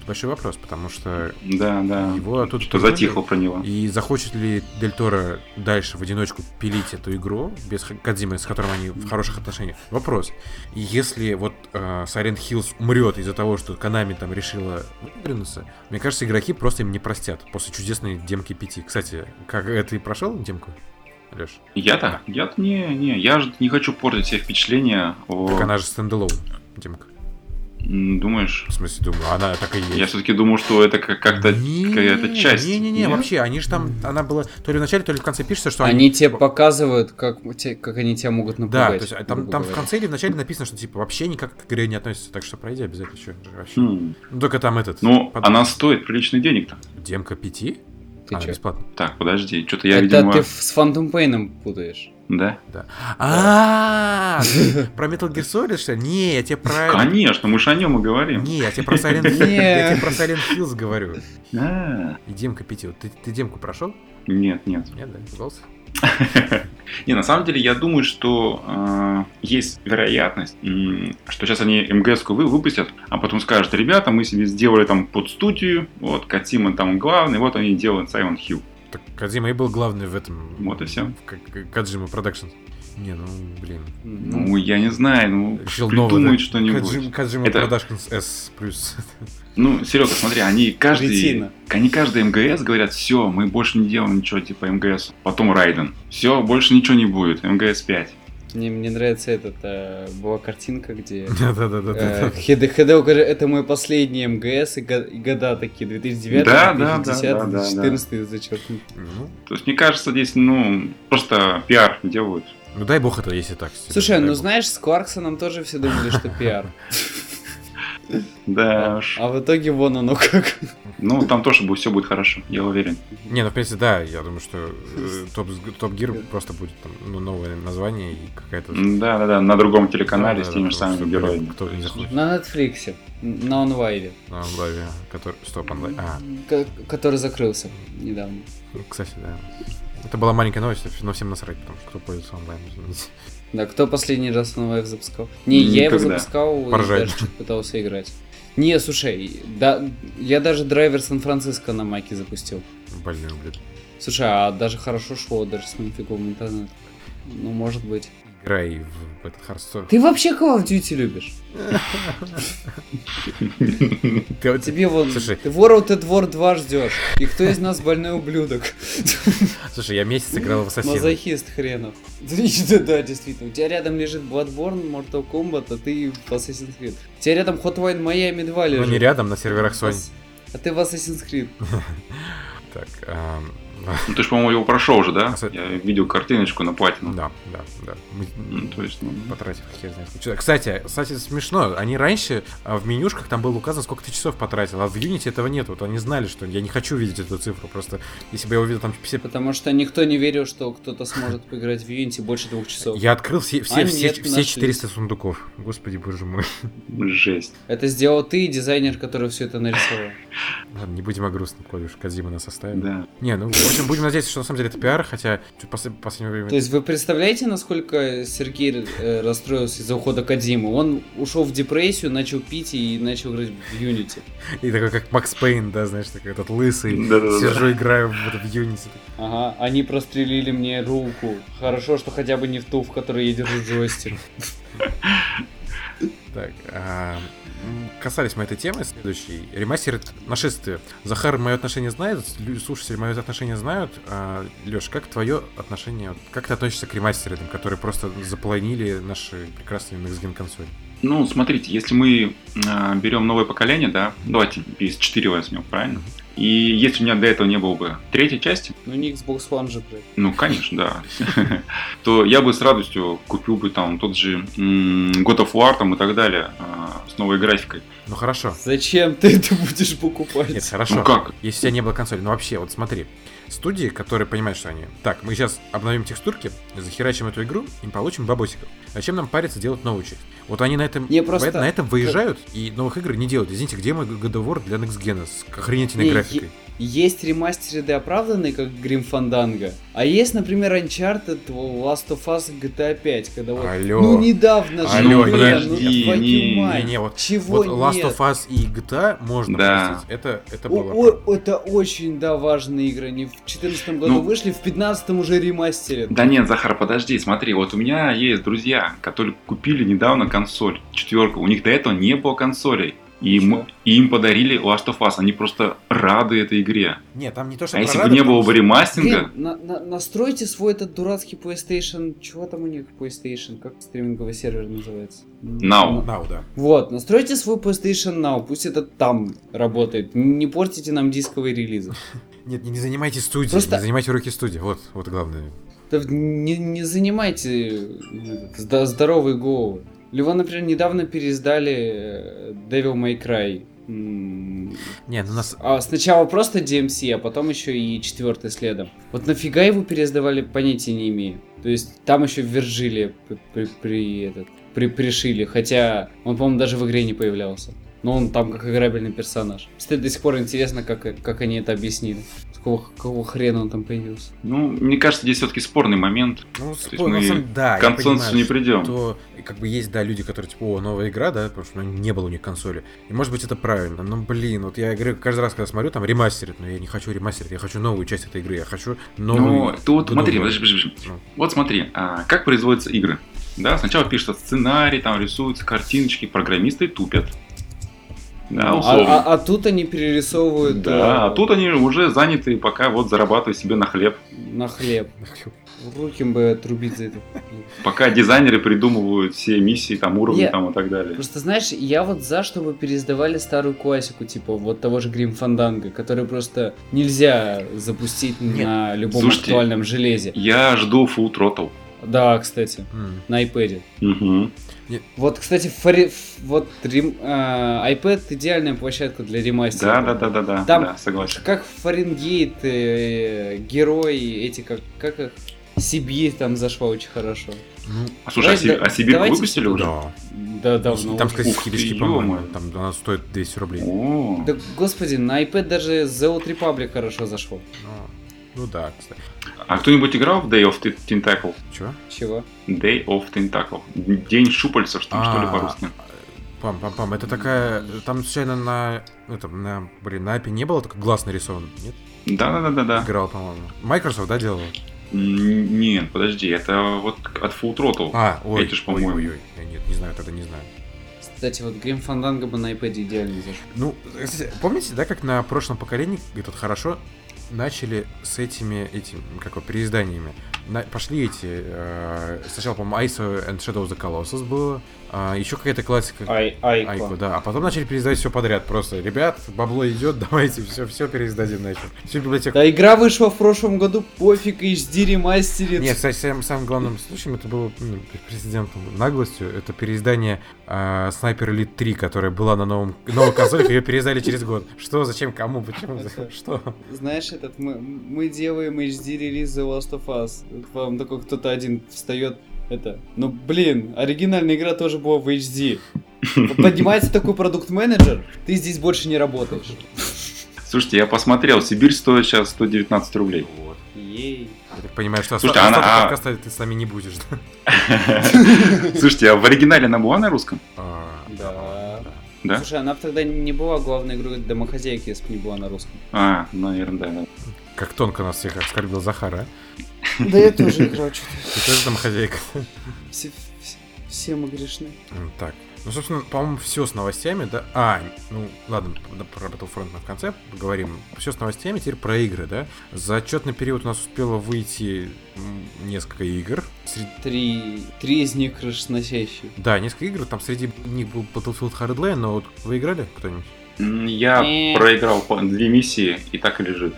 B: большой вопрос, потому что
D: Да, да.
B: его тут
D: Что затихло про него.
B: И захочет ли Дель Торо дальше в одиночку пилить эту игру без Кодзимы, с которым они в хороших отношениях? Вопрос. И если вот э, Silent Hills умрет из-за того, что Konami там решила выдвинуться, мне кажется, игроки просто им не простят после чудесной демки 5. Кстати, как э, ты прошел демку, Леш?
D: Я-то? Я-то не, не, я же не хочу портить себе впечатление о...
B: Так она же стендалон, демка.
D: Думаешь?
B: В смысле, думаю, она так и есть.
D: Я все-таки думал, что это как- как-то какая-то часть.
B: Не-не-не, вообще, они же там, она была то ли в начале, то ли в конце пишется, что
C: Они тебе показывают, как, те- как они тебя могут
B: Да,
C: напугать.
B: то есть а, там, там в конце или в начале написано, что типа вообще никак к игре не относится, так что пройди обязательно что вообще.
D: Хм.
B: Ну, только там этот.
D: Ну,
B: под-
D: она стоит приличных денег-то.
B: Демка 5?
C: Ты чё?
B: бесплатно.
D: Так, подожди, что-то я,
C: Это
D: видимо...
C: ты в- с Phantom Pain путаешь.
D: Да?
B: А, ты про Metal Gear Solid, что ли? Не, я тебе про...
D: Конечно, мы же о нем и говорим.
B: Не, я тебе про Silent Hill.
C: Не.
B: Я тебе про Silent Hills говорю.
D: А,
B: И демка 5. Вот ты, демку прошел?
D: Нет, нет.
B: Нет, да? Голос?
D: Не, на самом деле, я думаю, что э, есть вероятность, м, что сейчас они МГС-ку вы- выпустят, а потом скажут, ребята, мы себе сделали там под студию, вот, Катима там главный, вот они делают Silent Hill.
B: Так Кадзима и был главный в этом...
D: Вот и всё.
B: в К- Каджима Продакшн. Не, ну, блин.
D: Ну, я не знаю, ну,
B: Решил
D: придумают
B: да?
D: что-нибудь.
B: Каджим- Каджима
D: Это-
B: Продакшн S плюс.
D: Ну, Серега, смотри, они каждый,
C: Ретина.
D: они каждый МГС говорят, все, мы больше не делаем ничего типа МГС. Потом Райден. Все, больше ничего не будет, МГС 5.
C: Мне, мне нравится этот, э, была картинка, где э, говорит, это мой последний МГС, и, го- и года такие, 2009,
D: Да, да,
C: 2010,
D: да, да, да,
C: 2014 зачеркнут.
B: Ну,
D: То есть, мне кажется, здесь, ну, просто пиар делают.
B: ну дай бог это, если так.
C: Слушай, ну
B: бог.
C: знаешь, с Кларксоном тоже все думали, что пиар.
D: Да уж.
C: А в итоге вон оно как.
D: Ну, там тоже все будет хорошо, я уверен.
B: Не, ну в принципе, да, я думаю, что э, Топ Гир просто будет там ну, новое название и какая-то.
D: Да, да, да, на другом телеканале с теми же самыми героями.
C: На Netflix, на онлайне,
B: На онлайне, который. Стоп, онлайн. А,
C: ко- который закрылся недавно.
B: кстати, да. Это была маленькая новость, но всем насрать, потому что кто пользуется онлайн. извините.
C: Да, кто последний раз онлайн запускал? Не, я его
D: Никогда.
C: запускал и
B: Поржать.
C: даже чуть пытался играть. Не, слушай, да, я даже драйвер Сан-Франциско на маке запустил.
B: Больной, блин.
C: Слушай, а даже хорошо шло, даже с моим фиговым интернетом. Ну, может быть.
B: Играй в этот Hearthstone.
C: Ты вообще Call of Duty любишь?
B: Вот-
C: Тебе ты World at War 2 ждешь. И кто из нас больной ублюдок?
B: Слушай, я месяц играл в Ассасина.
C: Мазохист хренов. Да, да, действительно. У тебя рядом лежит Bloodborne, Mortal Kombat, а ты в Assassin's Creed. У тебя рядом Hotline Miami 2
B: Ну,
C: лежит.
B: не рядом, на серверах Sony.
C: А ты в Assassin's Creed.
B: Так,
D: Ну, ты же, по-моему, его прошел уже, да?
B: Кстати-
D: Я видел картиночку на платину.
B: да, да, да. Мы-
D: Ну, то есть, ну,
B: потратил хер знает. Кстати, кстати, смешно. Они раньше а, в менюшках там было указано, сколько ты часов потратил, а в Unity этого нет. Вот они знали, что я не хочу видеть эту цифру. Просто если бы я увидел там 50...
C: Потому что никто не верил, что кто-то сможет поиграть в Unity больше двух часов.
B: Я открыл все, все,
C: А,
B: все,
C: нет,
B: все
C: нашлись.
B: 400 сундуков. Господи, боже мой.
D: жесть.
C: Это сделал ты дизайнер, который все это нарисовал.
B: Ладно, не будем о грустном, коль уж Кадзима нас оставил.
D: Да.
B: Не, ну, общем, будем надеяться, что на самом деле это пиар, хотя чуть после последнего времени...
C: То есть вы представляете, насколько Сергей э, расстроился из-за ухода Кадзимы? Он ушел в депрессию, начал пить и начал играть в Unity.
B: И такой, как Макс Пейн, да, знаешь, такой этот лысый.
D: Да-да-да.
B: Сижу, играю в, в Unity.
C: Ага, они прострелили мне руку. Хорошо, что хотя бы не в ту, в которой я держу джойстик.
B: Так, а, касались мы этой темы следующей. Ремастер нашествие. Захар мое отношение знает, слушатели мое отношение знают. Леш, как твое отношение, как ты относишься к ремастерам, которые просто заполонили наши прекрасные Next Gen консоли?
D: Ну, смотрите, если мы а, берем новое поколение, да, давайте PS4 возьмем, правильно? И если у меня до этого не было бы третьей части,
C: Ну не Xbox One же, блядь.
D: ну, конечно, да, то я бы с радостью купил бы там тот же God of War там и так далее а, с новой графикой.
B: Ну хорошо.
C: Зачем ты это будешь покупать?
B: Нет, хорошо.
D: Ну как?
B: Если у тебя не было консоли, ну вообще, вот смотри. студии, которые понимают, что они... Так, мы сейчас обновим текстурки, захерачим эту игру и получим бабосиков. Зачем нам париться делать новую часть? Вот они на этом,
C: Не, просто-
B: на этом выезжают и новых игр не делают. Извините, где мой God of War для Next Gen с охренительной
C: Не,
B: графикой?
C: Есть ремастеры оправданные, как Grim Fandango, а есть, например, Uncharted, Last of Us, GTA 5, когда вот...
B: Алло.
C: Ну, недавно же,
B: Алло,
C: блин,
D: подожди,
C: ну, твою
D: не,
C: мать,
B: Не-не, вот,
C: чего
B: вот Last
C: нет?
B: of Us и GTA можно
D: Да.
B: простить. Это, это
C: О-
B: было...
C: о- это очень, да, важные игры. Они в 2014 году
D: Ну.
C: вышли, в 2015 уже ремастерят.
D: Да нет, Захар, подожди, смотри, вот у меня есть друзья, которые купили недавно консоль, четверку, у них до этого не было консолей. И
C: Чё?
D: м- и им подарили Last of Us, они просто рады этой игре.
B: Нет, там не то, что
D: А если бы не было бы ремастинга,
C: Блин, на- на- настройте свой этот дурацкий PlayStation. Чего там у них PlayStation? Как стриминговый сервер называется?
D: Now.
B: Now, да.
C: Вот, настройте свой PlayStation Now, пусть это там работает. Не портите нам дисковые релизы.
B: Нет, не, занимайте студии,
C: Просто-
B: не занимайте руки студии. Вот, вот главное.
C: Да не, не занимайте э, здоровые головы. Либо, например, недавно переиздали э, Devil May Cry.
B: Не, ну нас...
C: А сначала просто DMC, а потом еще и четвертый следом. Вот нафига его переиздавали, понятия не имею. То есть там еще Вирджилия при, при, при- этот, при- пришили, хотя он, по-моему, даже в игре не появлялся. Но он там как играбельный персонаж. Кстати, до сих пор интересно, как, как они это объяснили. Какого, какого хрена он там появился.
D: ну, мне кажется, здесь все-таки спорный момент.
B: Ну,
D: есть
B: спор-
D: мы
B: самом- да,
D: К консенсусу
B: понимаю,
D: не придем.
B: что как бы есть, да, люди, которые типа, о, новая игра, да, потому что ну, не было у них консоли. И может быть это правильно, но, блин, вот я игры каждый раз, когда смотрю, там ремастерит, но я не хочу ремастерить, я хочу новую часть этой игры, я хочу новую...
D: Ну,
B: of
D: смотри, подожди, подожди, подожди.
B: Ну.
D: Вот смотри, а, как производятся игры. Да, сначала пишется сценарий, там рисуются картиночки, программисты тупят. Да,
C: а,
D: условно.
C: а- а тут они перерисовывают
D: Да,
C: э,
D: а тут они уже заняты, пока вот зарабатывают себе на хлеб.
C: на хлеб. Руки бы отрубить за это.
D: Пока дизайнеры придумывают все миссии, там уровни
C: Я-
D: там и так далее.
C: Просто знаешь, я вот за, чтобы переиздавали старую классику, типа вот того же Грим Фанданга, который просто нельзя запустить
B: Нет.
C: на любом
D: Слушайте,
C: актуальном железе.
D: Я жду Full Throttle.
C: Да, кстати,
B: М.
C: на iPad.
D: Мгм.
C: Вот, кстати, фари- вот рем- а, iPad идеальная площадка для ремастера.
D: Да, да, да, да, да,
C: Там-
D: да, согласен.
C: Как Фаренгейт, э, герои, эти как, как их, Сибирь там зашла очень хорошо.
B: Ну,
D: А слушай, а, Си- а Сибирь
C: давайте
D: выпустили уже?
B: да.
C: Да, давно.
B: Там, кстати, скидочки, по-моему, там она стоит 200 рублей.
D: О,
C: Да, господи, на iPad даже The Old Republic хорошо зашло.
B: Ну, ну да, кстати.
D: А кто-нибудь играл в Day of Tentacle?
B: Чего?
C: Чего?
D: Day of Tentacle. День щупальца, что, что ли,
B: А,
D: по-русски?
B: Пам, пам, пам. Это такая. Там случайно на. этом, на. Блин, на апе не было такой глаз нарисован? Нет?
D: Да-да-да-да.
B: Играл, по-моему. Microsoft, да, делал?
D: Нет, подожди, это вот от Full Throttle.
B: А, ой,
D: Эти ж,
B: ой,
D: по-моему.
B: ой, ой. Я Нет, не знаю, тогда не знаю.
C: Кстати, вот Грим Фанданго бы на iPad идеально зашел.
B: Ну, кстати, помните, да, как на прошлом поколении, и тут хорошо, начали с этими, этим, как его, переизданиями. На- пошли эти, э, сначала, по-моему, ISO and Shadow of the Colossus было, а, еще какая-то классика.
C: Ай, Айко.
B: Айку, да. А потом начали переиздавать все подряд. Просто, ребят, бабло идет, давайте все, все переиздадим нахер. Всю библиотеку.
C: Да игра вышла в прошлом году, пофиг, HD ремастерит.
B: Нет, кстати, самым, самым главным случаем это было ну, президентом наглостью. Это переиздание а, Sniper Elite 3, которая была на новом, новой консоли, ее переиздали через год. Что, зачем, кому, почему,
C: Это-
B: что?
C: Знаешь, этот мы, мы делаем HD релиз The Last of Us. Вам такой кто-то один встает. Это, ну блин, оригинальная игра тоже была в HD. Поднимается такой продукт-менеджер, ты здесь больше не работаешь.
D: Слушайте, я посмотрел, Сибирь стоит сейчас 119 рублей.
B: Вот.
C: Ей.
B: Я так понимаю, что
D: Слушайте,
B: остаток
D: она- а-
B: подкаста ты с нами не будешь, да?
D: Слушайте, а в оригинале она была на русском?
B: А,
C: Да.
D: Да?
C: Слушай, она бы тогда не была главной игрой домохозяйки, если бы не была на русском.
D: А, наверное, да.
B: Как тонко нас всех оскорбил Захара, а?
C: Да я тоже играл что-то.
B: Ты тоже там хозяйка?
C: Все, все, все мы грешны.
B: Так. Ну, собственно, по-моему, все с новостями, да? А, ну, ладно, про Battlefront мы в конце поговорим. Все с новостями, теперь про игры, да? За отчетный период у нас успело выйти несколько игр. Среди-
C: Три, три из них крышесносящие.
B: Да, несколько игр, там среди них был Battlefield Hardline, но вот вы играли кто-нибудь?
D: Я
C: Не.
D: проиграл по- две миссии и так и лежит.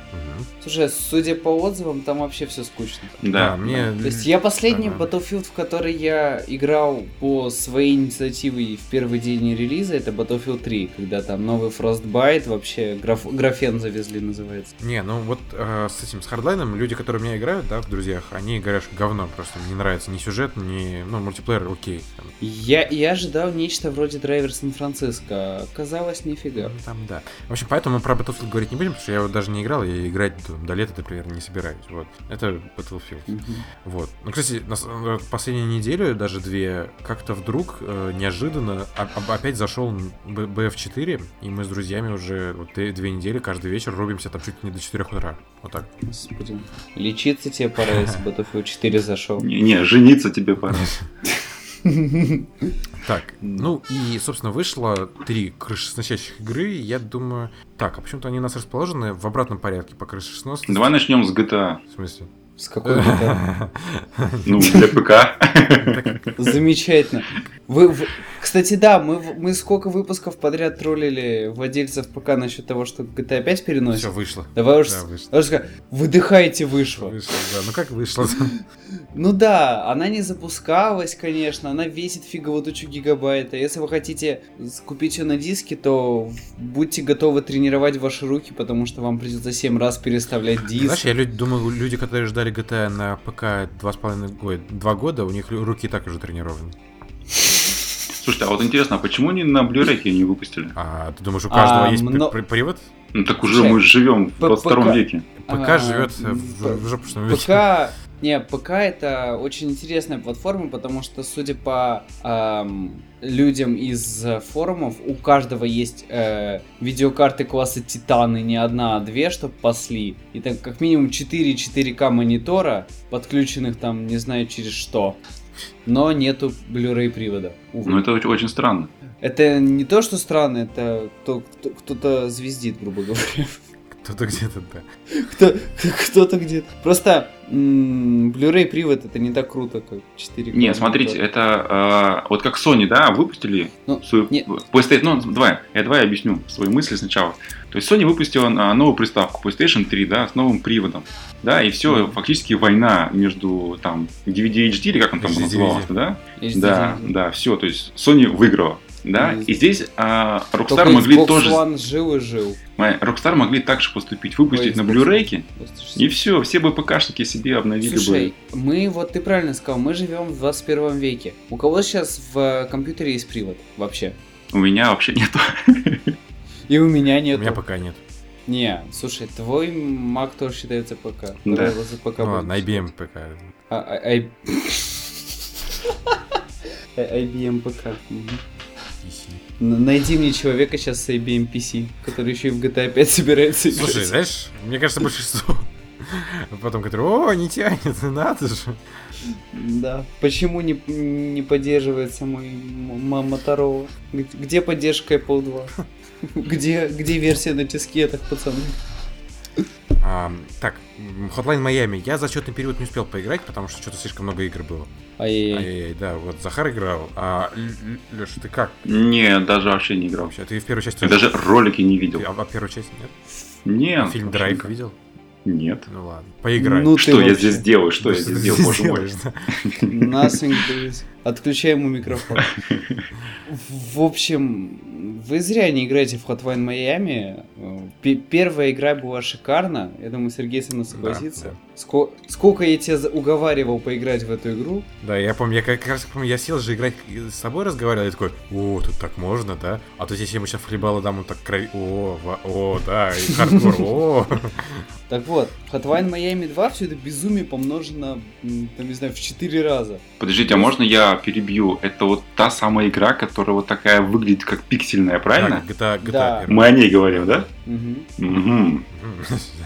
C: Слушай, судя по отзывам, там вообще все скучно.
D: Да,
B: мне...
C: То есть я последний
B: Ага.
C: Battlefield, в который я играл по своей инициативе в первый день релиза, это Battlefield 3, когда там новый Frostbite, вообще граф- графен завезли, называется.
B: Не, ну вот э, с этим, с хардлайном, люди, которые у меня играют, да, в друзьях, они говорят, что говно просто. Мне не нравится ни сюжет, ни... Ну, мультиплеер окей.
C: Я, я ожидал нечто вроде драйвер Сан-Франциско, оказалось нифига.
B: Ну, там, да. В общем, поэтому мы про Battlefield говорить не будем, потому что я вот даже не играл, и играть до, до лета, например, не собираюсь. Вот. Это Battlefield.
C: Мгм.
B: Вот. Ну, кстати, на э, последнюю неделю, даже две, как-то вдруг э, неожиданно а- опять зашел Б- BF4, и мы с друзьями уже вот две, две недели каждый вечер рубимся там чуть ли не до 4 утра. Вот так.
C: Господи. Лечиться тебе пора, если Battlefield 4 зашел.
D: Не, не, жениться тебе пора.
B: Так, ну и, собственно, вышло три крышесносящих игры, я думаю... Так, а почему-то они у нас расположены в обратном порядке по крышесносности.
D: Давай начнем с GTA.
B: В смысле?
C: С какой GTA?
D: Ну, для ПК.
C: Замечательно. Вы, вы- Кстати, да, мы, мы сколько выпусков подряд троллили владельцев ПК насчет того, что GTA 5
B: Все
C: переносит.
B: вышло.
C: Давай уж,
B: Да, вышло.
C: давай уж выдыхайте вышло.
B: Вышло, да. Ну как вышло?
C: Ну да, она не запускалась, конечно, она весит фигово тучу гигабайта. Если вы хотите купить ее на диске, то будьте готовы тренировать ваши руки, потому что вам придется 7 раз переставлять диск.
B: Знаешь, я лю- думаю, люди, которые ждали GTA на ПК два с половиной года, два года, у них руки так уже тренированы.
D: Слушайте, а вот интересно, а почему они на Blu-ray не выпустили?
B: А ты думаешь, у каждого
C: А,
B: есть при- привод?
D: Ну так уже
C: Слушай,
D: мы живем в
C: П-
D: 22
C: ПК.
D: веке.
B: ПК
C: А,
B: живет в, в жопушном веке.
C: ПК... Не, ПК это очень интересная платформа, потому что, судя по ам, людям из форумов, у каждого есть э, видеокарты класса Титаны, не одна, а две, чтобы пасли. И так как минимум 4 4К монитора, подключенных там не знаю через что. Но нету Blu-ray привода. увы.
D: Ну это очень, очень странно.
C: Это не то, что странно, это кто- кто- кто-то звездит, грубо говоря.
B: Кто-то где-то, да.
C: Кто, кто-то где-то. Просто м, Blu-ray привод это не так круто, как 4
D: Не, смотрите, это э, вот как Sony, да, выпустили
C: Ну,
D: свою
C: не-
D: PlayStation. Ну, давай, я давай объясню свои мысли сначала. То есть Sony выпустила а, новую приставку PlayStation 3, да, с новым приводом. Да, и все,
B: Мгм.
D: фактически война между там DVD HD, или как он там
B: HD,
D: назывался, да?
C: HD.
D: Да, да, все, то есть Sony выиграла. Да, и здесь а,
C: Только
D: Rockstar могли
C: Xbox
D: тоже,
C: One жил и жил.
D: Rockstar могли так же поступить, выпустить
C: Ой,
D: на Blu-ray, и все, все бы ПКшники себе обновили
C: Слушай,
D: бы.
C: мы, вот ты правильно сказал, мы живем в 21 веке. У кого сейчас в э, компьютере есть привод вообще?
D: У меня вообще нету.
C: И у меня
B: У
C: нет.
B: меня пока нет.
C: Не, слушай, твой Mac тоже считается ПК.
D: Да.
C: ПК
B: Ну ладно, IBM ПК.
C: А- а- IBM ПК.
B: PC.
C: Найди мне человека сейчас с IBM PC, который еще и в GTA 5 собирается играть.
B: Слушай, знаешь, мне кажется, большинство потом которые, о, не тянет, надо же.
C: Да. Почему не, не поддерживается мой м- м- Motorola? Г- Где поддержка Apple 2? Где, где версия на дискетах, пацаны?
B: А, так, Hotline Miami. Я за счетный период не успел поиграть, потому что что-то слишком много игр было.
C: Ай-яй-яй.
B: Да, вот Захар играл. А Леш, ты как
D: Не, даже вообще не играл.
B: вообще? Ты в первой части...
D: Я даже ролики не видел.
B: А, а первую часть нет?
D: Нет.
B: Фильм Драйв
D: никак.
B: видел?
D: Нет.
B: Ну ладно. Поиграй.
C: Ну,
D: Что я
C: вообще-
D: здесь делаю? Что я
B: Ну,
D: здесь
B: ты
D: делаю, боже мой?
C: Nothing doing. Отключай ему микрофон. В общем, вы зря не играете в Hotline Miami. П- Первая игра была шикарна. Я думаю, Сергей со мной согласится.
B: да.
C: Ско- Сколько я тебя уговаривал поиграть в эту игру.
B: Да, я помню, я как раз помню, я сел же играть с собой разговаривал, я такой, о, тут так можно, да? А то если я ему сейчас хлебало дам, он так крови, о, о, да, и хардкор, о.
C: Так вот, Hotline Miami 2 все это безумие помножено, там, не знаю, в 4 раза.
D: Подождите, а можно я перебью? Это вот та самая игра, которая вот такая выглядит как пиксельная, правильно?
B: Да, GTA, GTA
C: Да.
D: Мы о ней говорим, да?
C: Мгм.
D: Мгм.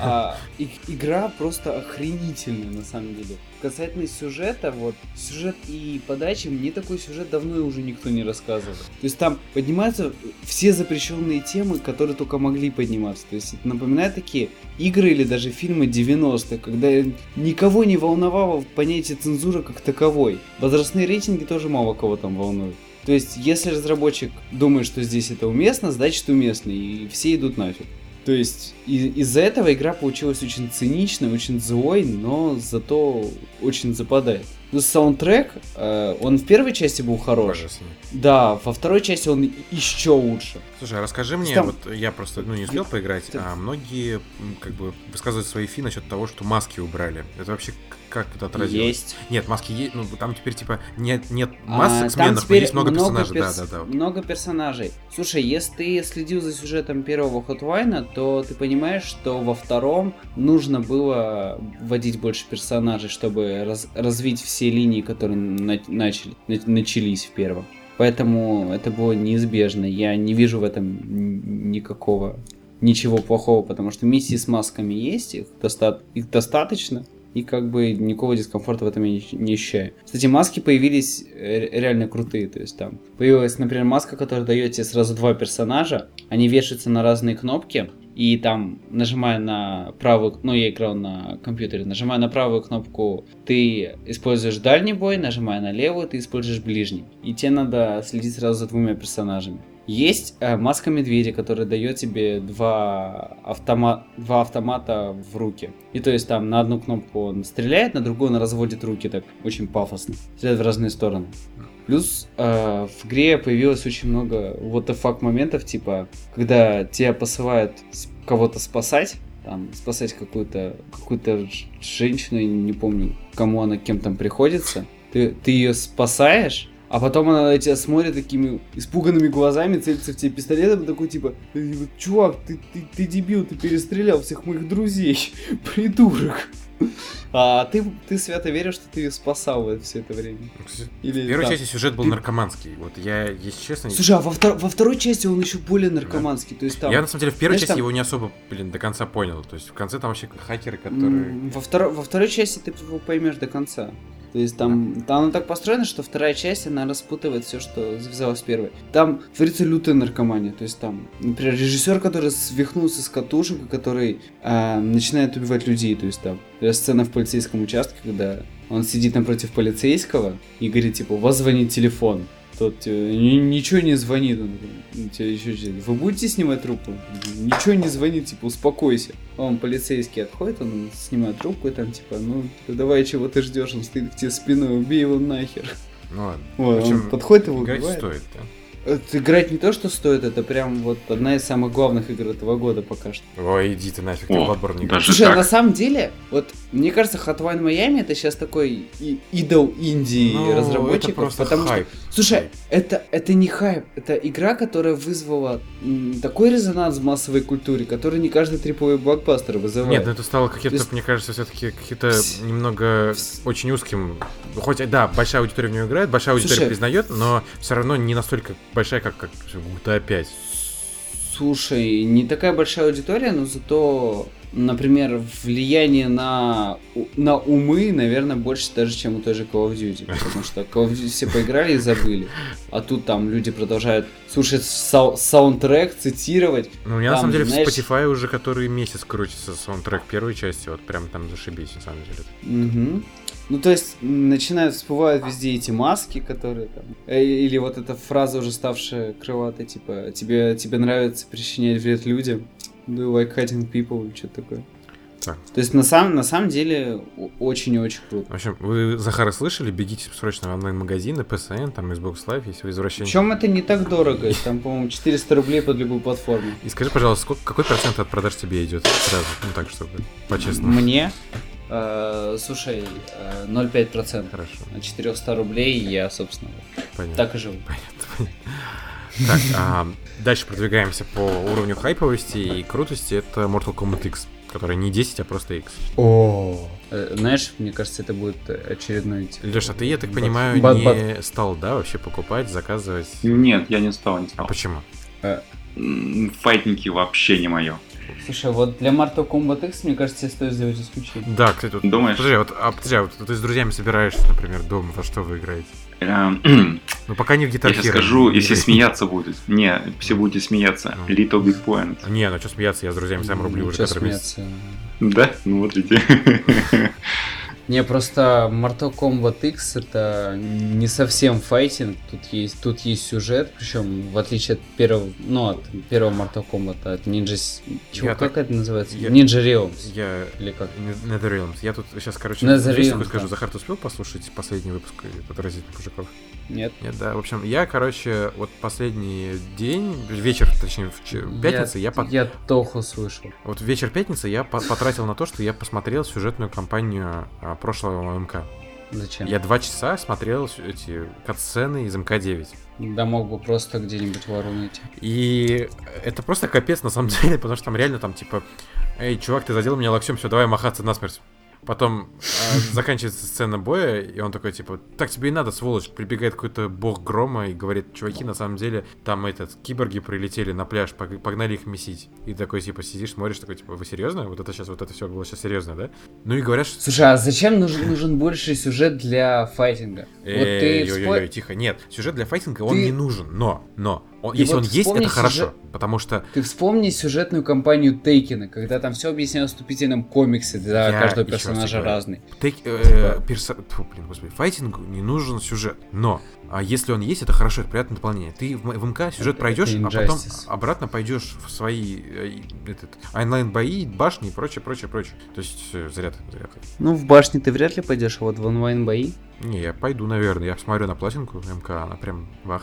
C: А, и- игра просто охренительная на самом деле. Касательно сюжета, вот сюжет и подачи, мне такой сюжет давно и уже никто не рассказывал. То есть там поднимаются все запрещенные темы, которые только могли подниматься. То есть это напоминает такие игры или даже фильмы 90-х, когда никого не волновало понятие цензуры как таковой. Возрастные рейтинги тоже мало кого там волнуют. То есть, если разработчик думает, что здесь это уместно, значит уместно, и все идут нафиг. То есть и- из-за этого игра получилась очень циничной, очень злой, но зато очень западает. Ну, саундтрек, э, он в первой части был хорош. Да, во второй части он еще лучше.
B: Слушай, а расскажи мне,
C: Там-
B: вот я просто ну, не успел поиграть,
C: Ты-
B: а многие как бы высказывают свои фи насчет того, что маски убрали. Это вообще как это отразилось?
C: Есть.
B: Нет, маски есть, ну там теперь типа нет, нет
C: А,
B: масок
C: там
B: сменных, но есть много, персонажей.
C: перс-
B: Да, да, да.
C: Много персонажей. Слушай, если ты следил за сюжетом первого Хотвайна, то ты понимаешь, что во втором нужно было вводить больше персонажей, чтобы раз- развить все линии, которые на- начали, на- начались в первом. Поэтому это было неизбежно. Я не вижу в этом никакого ничего плохого, потому что миссии с масками есть, их, доста- их достаточно. И как бы никакого дискомфорта в этом я не, ощущаю. Кстати, маски появились э, реально крутые. То есть там появилась, например, маска, которая дает тебе сразу два персонажа. Они вешаются на разные кнопки. И там, нажимая на правую, ну я играл на компьютере, нажимая на правую кнопку, ты используешь дальний бой, нажимая на левую, ты используешь ближний. И тебе надо следить сразу за двумя персонажами. Есть э, маска медведя, которая дает тебе два, автома... два автомата в руки. И то есть там на одну кнопку он стреляет, на другую он разводит руки так очень пафосно. Стреляет в разные стороны. Плюс э, в игре появилось очень много what the fuck моментов, типа, когда тебя посылают кого-то спасать, там, спасать какую-то какую-то женщину, я не помню, кому она кем там приходится. Ты, ты ее спасаешь, а потом она на тебя смотрит такими испуганными глазами, целится в тебя пистолетом, такой типа, «Э, чувак, ты, ты, ты дебил, ты перестрелял всех моих друзей, придурок. А ты, ты свято веришь, что ты ее спасал все это время. Или
B: В первой
C: так.
B: части сюжет был
C: Ты-
B: наркоманский. Вот я, если честно,
C: Слушай, а во, втор- во второй части он еще более наркоманский, то есть там...
B: я на самом деле в первой
C: знаешь,
B: части
C: там-
B: его не особо, блин, до конца понял. То есть в конце там вообще хакеры, которые...
C: Во, второй, во второй части ты его поймешь до конца. То есть там, там оно так построено, что вторая часть, она распутывает все, что завязалось в первой. Там творится лютая наркомания. То есть там, например, режиссер, который свихнулся с катушек, который а, начинает убивать людей. То есть там сцена в полицейском участке, когда он сидит напротив полицейского и говорит, типа, у вас звонит телефон. Тот «Ни- ничего не звонит. Он «Ну, тебе еще что, Вы будете снимать трубку? Ничего не звонит, типа, успокойся. Он полицейский отходит, он снимает трубку и там, типа, ну, давай, чего ты ждешь? Он стоит к тебе спиной, убей его нахер.
B: Ну ладно.
C: Вот,
B: В общем,
C: он подходит его
B: Играть
C: убивает.
B: стоит, да?
C: Это играть не то, что стоит, это прям вот одна из самых главных игр этого года пока что.
B: Ой, иди ты нафиг, ты
D: О,
B: Bloodborne не
D: даже
B: играешь.
C: Слушай, а
D: так?
C: на самом деле, вот мне кажется, Hotline Miami это сейчас такой идол Индии
B: Ну,
C: разработчиков,
B: это просто
C: потому
B: хайп.
C: что, слушай, это это не хайп, это игра, которая вызвала м, такой резонанс в массовой культуре, который не каждый триповый блокбастер вызывает.
B: Нет, ну это стало каким-то,
C: То есть-
B: мне кажется, все-таки каким-то
C: Вс-
B: немного очень узким. Хоть, да, большая аудитория в него играет, большая аудитория
C: Слушай.
B: признает, но все равно не настолько большая, как, как GTA 5.
C: Слушай, не такая большая аудитория, но зато, например, влияние на, на умы, наверное, больше даже, чем у той же Call of Duty. Потому что Call of Duty все поиграли и забыли. А тут там люди продолжают слушать сау- саундтрек, цитировать.
B: Ну, у меня на
C: Там,
B: самом деле
C: знаешь-
B: в Spotify уже который месяц крутится саундтрек первой части, вот прям там зашибись, на самом деле.
C: Мгм. Ну, то есть, начинают, всплывают везде эти маски, которые там... э, Или вот эта фраза, уже ставшая крылатой, типа, тебе, тебе нравится причинять вред людям? Do you like hurting people? Или что-то такое.
B: Так.
C: То есть, на, самом, на самом деле, очень и очень круто.
B: В общем, вы Захара слышали? Бегите срочно в онлайн-магазины, PSN, там Xbox Live, если вы извращенец.
C: Причем это не так дорого, там, по-моему, 400 рублей под любую платформу.
B: И скажи, пожалуйста, сколько, какой процент от продаж тебе идет сразу? Ну так, чтобы по-честному.
C: Мне, э, слушай, э, 0,5%.
B: Хорошо,
C: На 400 рублей я, собственно,
B: понятно.
C: так и живу.
B: Понятно, понятно. Так, а, дальше продвигаемся по уровню хайповости и крутости. Это Mortal Kombat X, которая не 10, а просто X.
C: О. Э, Знаешь, мне кажется, это будет очередной... типа,
B: Леша, ты, я так
C: бат-
B: понимаю,
C: бат-
B: не
C: бат.
B: стал, да, вообще покупать, заказывать?
D: Нет, я не стал, не
B: А
D: стал.
B: почему?
D: М, Файтники вообще не мое.
C: Слушай, вот для Mortal Kombat X, мне кажется, тебе стоит сделать исключение.
B: Да, кстати, вот...
D: Думаешь?
B: Подожди, вот, а, подожди, а вот ты с друзьями собираешься, например, дома, во что вы играете? Ну, пока не в Guitar
D: Я сейчас скажу, если смеяться будут. Не, все будете смеяться.
B: Ну.
D: Little Big Point.
B: Не, ну что смеяться, я с друзьями сам рублю уже который месяц.
D: Да? Ну вот видите.
C: Не, просто Mortal Kombat X это не совсем файтинг, тут есть, тут есть сюжет, причем в отличие от первого, ну, от первого Mortal Kombat, от Ninja... Чего,
B: Я
C: как
B: так-
C: это называется?
B: я-
C: Ninja Realms.
B: Я
C: Или как?
B: Netherrealms. Я тут сейчас, короче, вещь такую
C: да.
B: скажу. Захар, ты успел послушать последний выпуск «Отразительных мужиков»?
C: Нет?
B: Нет, да. В общем, я, короче, вот последний день, вечер, точнее, в ч- пятница, я, по-
C: Я Тоху слышал.
B: вот вечер пятницы я по- потратил на то, что я посмотрел сюжетную кампанию а, прошлого МК.
C: Зачем?
B: Я два часа смотрел эти катсцены из МК-9.
C: Да мог бы просто где-нибудь вору найти.
B: И это просто капец на самом деле, потому что там реально там типа, эй, чувак, ты задел меня локтем, все, давай махаться насмерть. Потом а, заканчивается сцена боя, и он такой, типа, так тебе и надо, сволочь. Прибегает какой-то бог грома и говорит, чуваки, на самом деле, там этот, киборги прилетели на пляж, пог- погнали их месить. И такой, типа, сидишь, смотришь, такой, типа, вы серьезно? Вот это сейчас, вот это все было сейчас серьезно, да? Ну и говорят, что...
C: Слушай, а зачем нужен, нужен больше сюжет для файтинга? вот ты
B: тихо, нет, сюжет для файтинга, он не нужен, но, но, он- если
C: вот
B: он есть, это хорошо,
C: сюжет-
B: потому что
C: Ты вспомни сюжетную кампанию Тейкина, когда там все объяснялось в вступительном комиксе, для
B: Я
C: каждого персонажа разный.
B: Тейк, э,
C: Типа-
B: перса- Тьфу, блин, господи, файтингу не нужен сюжет. Но а если он есть, это хорошо, это приятное дополнение. Ты в, в МК сюжет пройдешь, а потом обратно пойдешь в свои э, этот, онлайн-бои, башни и прочее, прочее, прочее. То есть э, зря ты, зря ты.
C: Ну, в башне ты вряд ли пойдешь, а вот в онлайн-бои...
B: Не, я пойду, наверное. Я посмотрю на платинку МК, она прям вах.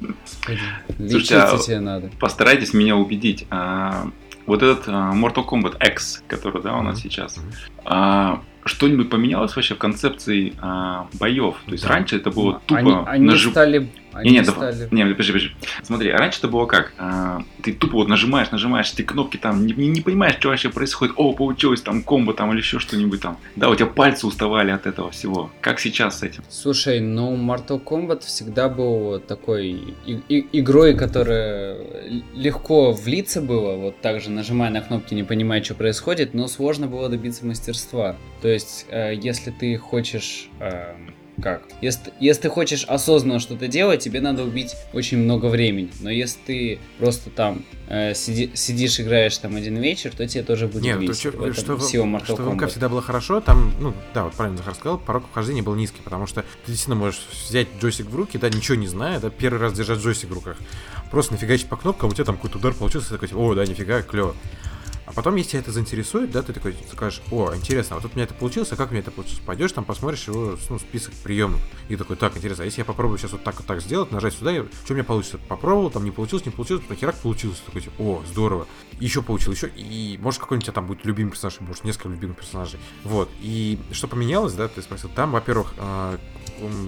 D: Слушайте, а-
C: тебе надо.
D: Постарайтесь меня убедить. А, вот этот а, Mortal Kombat X, который, да, у нас сейчас, а, что-нибудь поменялось вообще в концепции а, боев? То есть
B: Да.
D: раньше это было тупо
C: они они
D: нажим-
C: стали... Они
D: Не, не, да-
C: стали...
D: не, подожди, подожди. Смотри, а раньше это было как? А, ты тупо вот нажимаешь, нажимаешь эти кнопки там, не, не- не понимаешь, что вообще происходит. О, получилось там комбо там или еще что-нибудь там. Да, у тебя пальцы уставали от этого всего. Как сейчас с этим?
C: Слушай, ну Mortal Kombat всегда был такой и- и- игрой, которая легко влиться было, вот так же нажимая на кнопки, не понимая, что происходит, но сложно было добиться мастерства. То есть, э, если ты хочешь... э, как? Если, если ты хочешь осознанно что-то делать, тебе надо убить очень много времени. Но если ты просто там э, сиди- сидишь, играешь там один вечер, то тебе тоже будет
B: Нет, то,
C: весело. этом
B: что, в-
C: сила Mortal
B: что в МК
C: Kombat.
B: всегда было хорошо, там, ну, да, вот правильно Захар сказал, порог вхождения был низкий, потому что ты действительно можешь взять джойстик в руки, да, ничего не зная, да, первый раз держать джойстик в руках, просто нафигачить по кнопкам, у тебя там какой-то удар получился, такой, типа, о, да, нифига, клево. А потом, если это заинтересует, да, ты такой скажешь, о, интересно, вот у меня это получилось, а как у меня это получилось? Пойдешь там, посмотришь его, ну, список приемов. И такой, так, интересно, а если я попробую сейчас вот так вот так сделать, нажать сюда, и что у меня получится? Попробовал, там не получилось, не получилось, потом херак получилось. Такой, типа, о, здорово. Еще получилось, еще, и может какой-нибудь у тебя там будет любимый персонаж, может несколько любимых персонажей. Вот, и что поменялось, да, ты спросил, там, во-первых, м,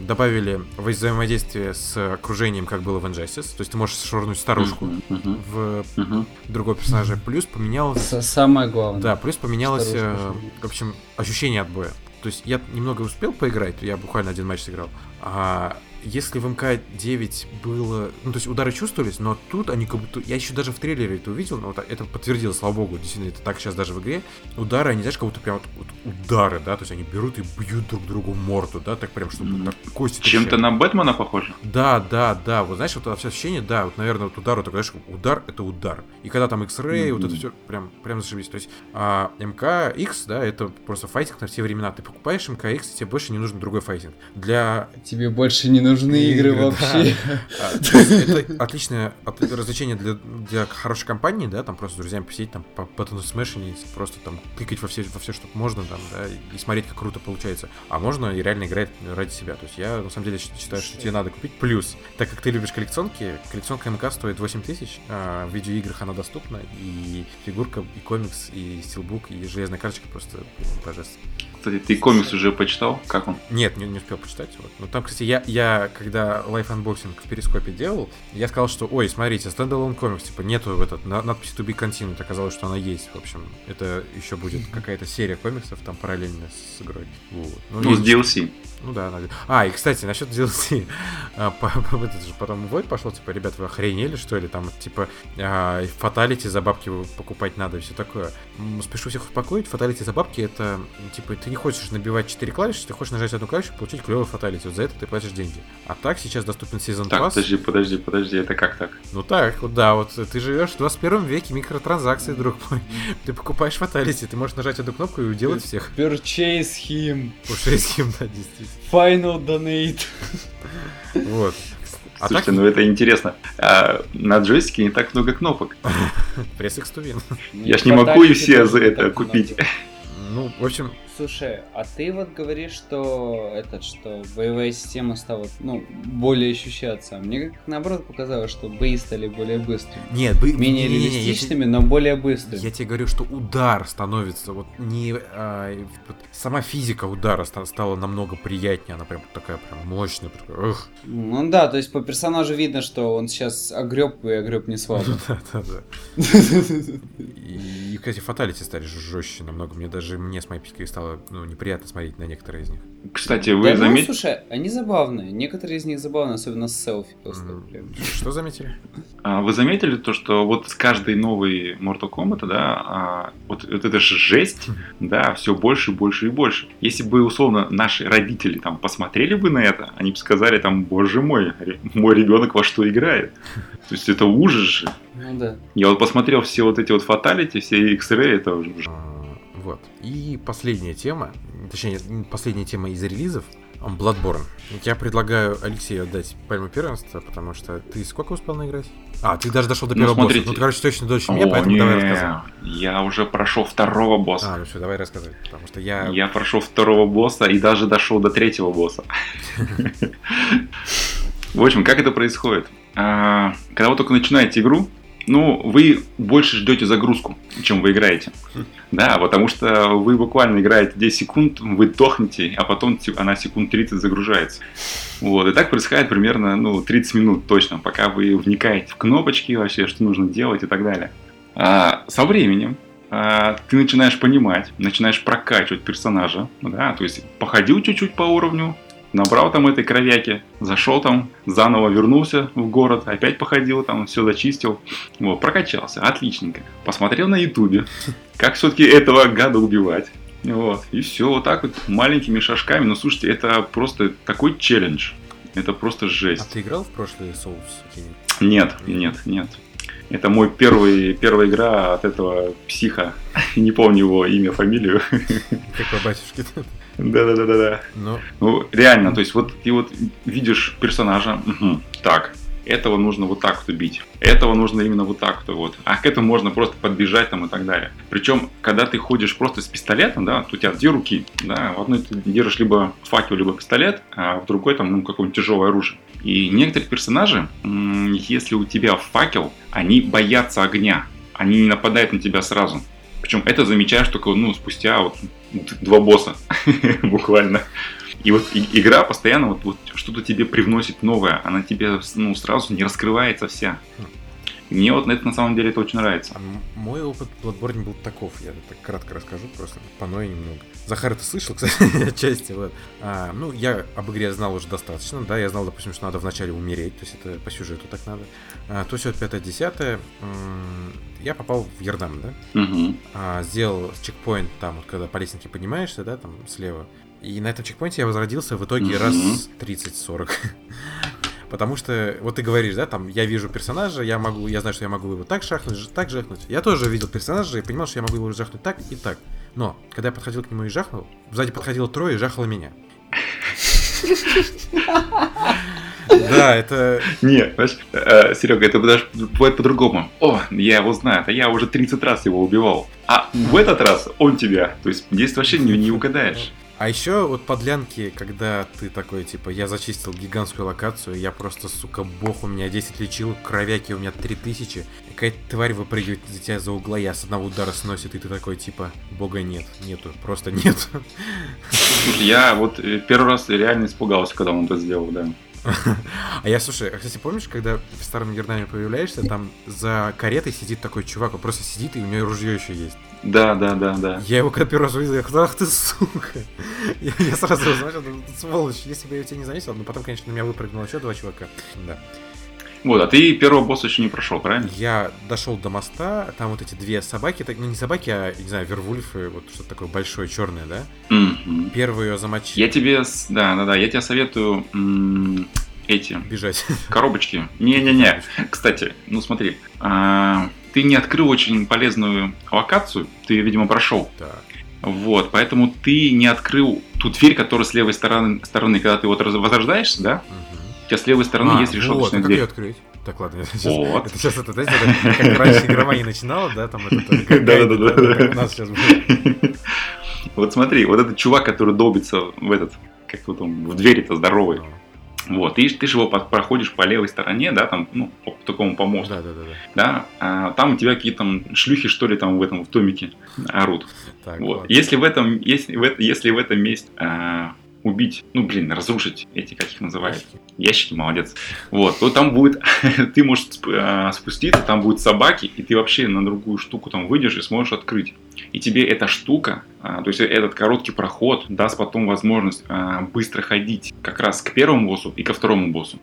B: добавили взаимодействие с окружением, как было в Injustice, то есть ты можешь швырнуть старушку
D: Мгм, мгм,
B: в
D: мгм.
B: другого персонажа, плюс поменялось
C: Самое главное.
B: да, плюс поменялось,
C: Старушка
B: э, в общем, ощущение от боя. То есть я немного успел поиграть, я буквально один матч сыграл. А если в МК-9 было... Ну, то есть удары чувствовались, но тут они как будто... Я еще даже в трейлере это увидел, но вот это подтвердилось, слава богу, действительно, это так сейчас даже в игре. Удары, они, знаешь, как будто прям вот, вот удары, да, то есть они берут и бьют друг другу морду, да, так прям, чтобы
D: Мгм.
B: так кости...
D: Чем-то на Бэтмена похоже?
B: Да, да, да. Вот знаешь, вот это все ощущение, да, вот, наверное, вот удар, вот такой, знаешь, удар это удар. И когда там X-Ray, вот это все прям, прям зашибись. То есть а, МКX, да, это просто файтинг на все времена. Ты покупаешь МКX, и тебе больше не нужен другой файтинг. Для
C: Тебе больше не нужны игры,
B: Игры,
C: вообще.
B: а, это отличное от- развлечение для, хорошей компании, да, там просто с друзьями посидеть, там по батону смешинить, просто там кликать во все, во все, что можно, там, да, и смотреть, как круто получается. А можно и реально играть ради себя. То есть я, на самом деле, считаю, что тебе надо купить. Плюс, так как ты любишь коллекционки, коллекционка МК стоит 8 тысяч, а в видеоиграх она доступна, и фигурка, и комикс, и стилбук, и железная карточка просто блин, божественно.
D: Кстати, ты комикс уже почитал? Как он?
B: Нет, не, не успел почитать. Вот. Но там, кстати, я, я когда live unboxing в перископе делал, я сказал, что, ой, смотрите, standalone комикс, типа, нету в этот, на, надписи to be continued, оказалось, что она есть, в общем. Это еще будет какая-то серия комиксов там параллельно с игрой. Вот.
D: Ну, с
B: я-
D: DLC.
B: Ну да, надо. А, и кстати, насчет DLC. А, этот же потом вой пошел, типа, ребят, вы охренели, что ли? Там, типа, а, fatality за бабки покупать надо и все такое. Спешу всех успокоить, фаталити за бабки это, типа, ты не хочешь набивать 4 клавиши, ты хочешь нажать одну клавишу, получить клевый фаталити. Вот за это ты платишь деньги. А так сейчас доступен сезон
D: Так,
B: пасс.
D: подожди, подожди, подожди, это как так?
B: Ну так, вот да, вот ты живешь в 21 веке микротранзакции, друг мой. Ты покупаешь фаталити, ты можешь нажать эту кнопку и уделать всех.
C: Purchase him.
B: С ним, да, действительно.
C: Final donate.
B: Вот. А
D: Слушайте,
B: так,
D: ну это интересно. А, на джойстике не так много кнопок.
B: пресс.
D: Я ж не могу и все за это купить.
B: Ну, в общем,
C: Слушай, а ты вот говоришь, что этот, что боевая система стала, ну, более ощущаться. Мне как наоборот показалось, что бои стали более быстрыми.
B: нет, бы-
C: Менее
B: не-не-не, я те-
C: реалистичными, но более быстрыми.
B: Я тебе говорю, что удар становится вот не а, вот сама физика удара ста- стала намного приятнее, она прям такая прям мощная, такая, эх.
C: Ну да, то есть по персонажу видно, что он сейчас огреб и огреб не слабо.
B: Да, да, да. И, кстати, фаталити стали жестче намного. Мне даже мне с моей пикой стало ну, неприятно смотреть на некоторые из них.
D: Кстати, вы
C: Да, ну,
D: заметили...
C: слушай, они забавные. Некоторые из них забавные, особенно с селфи. Просто, прям.
B: Что заметили?
D: А, Вы заметили то, что вот с каждой новой Mortal Kombat, да, а, вот, вот это же жесть, да, все больше, больше и больше. Если бы, условно, наши родители там посмотрели бы на это, они бы сказали там, боже мой, мой ребенок во что играет. То есть это ужас же.
C: Ну да.
D: Я вот посмотрел все вот эти вот фаталити, все X-Ray, это уже...
B: Вот. И последняя тема, точнее, последняя тема из релизов. Bloodborne. Я предлагаю Алексею отдать пальму первенства, потому что ты сколько успел наиграть? А, ты даже дошел до
D: Ну,
B: первого босса.
D: смотрите.
B: Ну, ты, короче, точно дольше меня,
D: О,
B: поэтому давай
D: не,
B: рассказывай.
D: я уже прошел второго босса.
B: А, ну все, давай рассказывай, потому что я...
D: Я прошел второго босса и даже дошел до третьего босса. В общем, как это происходит? А, Когда вы только начинаете игру, ну, вы больше ждете загрузку, чем вы играете. Да, потому что вы буквально играете 10 секунд, вы дохнете, а потом ти- она секунд 30 загружается. Вот, и так происходит примерно, ну, 30 минут точно, пока вы вникаете в кнопочки вообще, что нужно делать и так далее. А, со временем а, ты начинаешь понимать, начинаешь прокачивать персонажа, да, то есть походил чуть-чуть по уровню, набрал там этой кровяки, зашел там, заново вернулся в город, опять походил там, все зачистил, вот, прокачался, отличненько. Посмотрел на ютубе, как все-таки этого гада убивать, вот, и все, вот так вот, маленькими шажками, но слушайте, это просто такой челлендж, это просто
B: А
D: жесть.
B: ты играл в прошлые какие-нибудь?
D: Нет, нет, нет. Это мой первый, первая игра от этого психа. Не помню его имя, фамилию.
B: Как по батюшке.
D: Да-да-да-да.
B: Ну,
D: Ну, реально, то есть вот ты вот видишь персонажа, мгм, так, этого нужно вот так вот убить, этого нужно именно вот так вот, вот, а к этому можно просто подбежать там и так далее. Причем, когда ты ходишь просто с пистолетом, да, то у тебя две руки, да, в одной ты держишь либо факел, либо пистолет, а в другой там, ну, какое-нибудь тяжелое оружие. И некоторые персонажи, если у тебя факел, они боятся огня, они не нападают на тебя сразу. Причем это замечаешь только, ну, спустя вот два босса, буквально. И вот игра постоянно вот, вот что-то тебе привносит новое, она тебе ну, сразу не раскрывается вся. Мне вот это на самом деле это очень нравится.
B: а мой опыт в Bloodborne был таков. Я так кратко расскажу, просто поной немного. Захар, ты слышал, кстати, отчасти, вот. А, ну, я об игре знал уже достаточно, да, я знал, допустим, что надо вначале умереть, то есть это по сюжету так надо. А, то есть вот 5-10, я попал в Ярдам, да, а, сделал чекпоинт там, вот когда по лестнике поднимаешься, да, там слева. И на этом чекпоинте я возродился в итоге
D: Мгм.
B: раз 30-40. Потому что, вот ты говоришь, да, там, я вижу персонажа, я могу, я знаю, что я могу его так шахнуть, так жахнуть. Я тоже видел персонажа и понимал, что я могу его жахнуть так и так. Но, когда я подходил к нему и жахнул, сзади подходило трое и жахало меня. Да, это...
D: Не, знаешь, э, Серега, это даже бывает по-другому. О, я его знаю, а я уже 30 раз его убивал. А в этот раз он тебя. То есть здесь вообще не, не угадаешь.
B: А еще вот подлянки, когда ты такой, типа, я зачистил гигантскую локацию, я просто, сука, бог, у меня 10 лечил, кровяки у меня 3000, и какая-то тварь выпрыгивает за тебя за угла, я с одного удара сносит, и ты такой, типа, бога нет, нету, просто нет.
D: Слушай, я вот э, первый раз реально испугался, когда он это сделал, да.
B: А я, слушай, а, кстати, помнишь, когда в старом Гернаме появляешься, там за каретой сидит такой чувак, он просто сидит, и у него ружье еще есть.
D: Да, да, да, да.
B: Я его когда первый раз увидел, я сказал, ах ты сука. Я, я сразу узнал, что сволочь, если бы я тебя не заметил, но потом, конечно, на меня выпрыгнуло еще два чувака. Да.
D: Вот, а ты первого босса еще не прошел, правильно?
B: Я дошел до моста, там вот эти две собаки, так, ну не собаки, а, не знаю, вервульфы, вот что-то такое большое, черное, да?
D: Мгм.
B: Первый ее замочил.
D: Я тебе, да, да, да, я тебе советую м, эти
B: Бежать.
D: коробочки. Не-не-не. Кстати, ну смотри, а, ты не открыл очень полезную локацию, ты, видимо, прошел.
B: Так.
D: Вот, поэтому ты не открыл ту дверь, которая с левой стороны, стороны когда ты вот возрождаешься, да?
B: Мгм.
D: Тебя с левой стороны
B: А,
D: есть
B: вот,
D: решеточная
B: а как
D: дверь.
B: ее открыть? Так, ладно, я сейчас,
D: Вот.
B: это сейчас это, знаете, это как раньше игровая начинала, да, там это, как как у нас сейчас будет.
D: Вот смотри, вот этот чувак, который долбится в этот, как вот он, в двери-то здоровый. Вот, и ты же его проходишь по левой стороне, да, там, ну, по такому помосту,
B: Да, да, да, да.
D: да, а там у тебя какие-то там шлюхи, что ли, там в этом, в томике орут.
B: Так,
D: Вот.
B: ладно.
D: Если в этом, если в, если в этом месте а, убить, ну, блин, разрушить эти, как их называют, ящики, молодец. Вот, то там будет, ты можешь а, спуститься, там будут собаки, и ты вообще на другую штуку там выйдешь и сможешь открыть. И тебе эта штука, а, то есть этот короткий проход даст потом возможность а, быстро ходить как раз к первому боссу и ко второму боссу.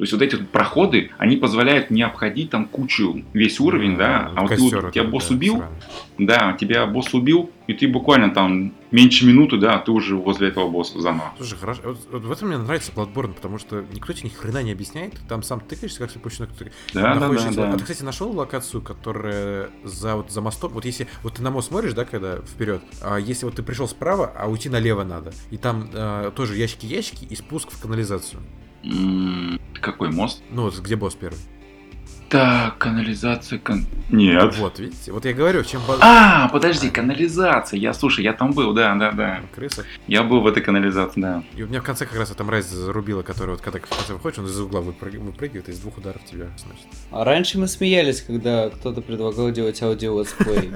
D: То есть вот эти вот проходы, они позволяют не обходить там кучу, весь уровень, да, а вот ты вот- тебя босс
B: да,
D: убил,
B: сраный.
D: да, тебя босс убил, и ты буквально там меньше минуты, да, ты уже возле этого босса заново.
B: Слушай, хорошо. Вот, вот в этом мне нравится Bloodborne, потому что никто тебе ни хрена не объясняет. Там сам тыкаешься, как все ты
D: Да, да, да, да.
B: А ты, кстати, нашел локацию, которая за, вот, за мостом? Вот если вот ты на мост смотришь, да, когда вперед, а если вот ты пришел справа, а уйти налево надо, и там а, тоже ящики-ящики и спуск в канализацию.
D: Какой мост?
B: Ну, вот где босс первый.
D: Так, канализация... кан- Нет.
B: Вот, видите? Вот я говорю, чем ба-
D: А, подожди, канализация. Я, слушай, я там был, да, да, да.
B: крыса.
D: Я был в этой канализации, да.
B: И у меня в конце как раз эта мразь зарубила, которая вот когда в конце выходишь, он из угла выпрыг- выпрыгивает и из двух ударов тебя сносит.
C: А раньше мы смеялись, когда кто-то предлагал делать аудио- let's play.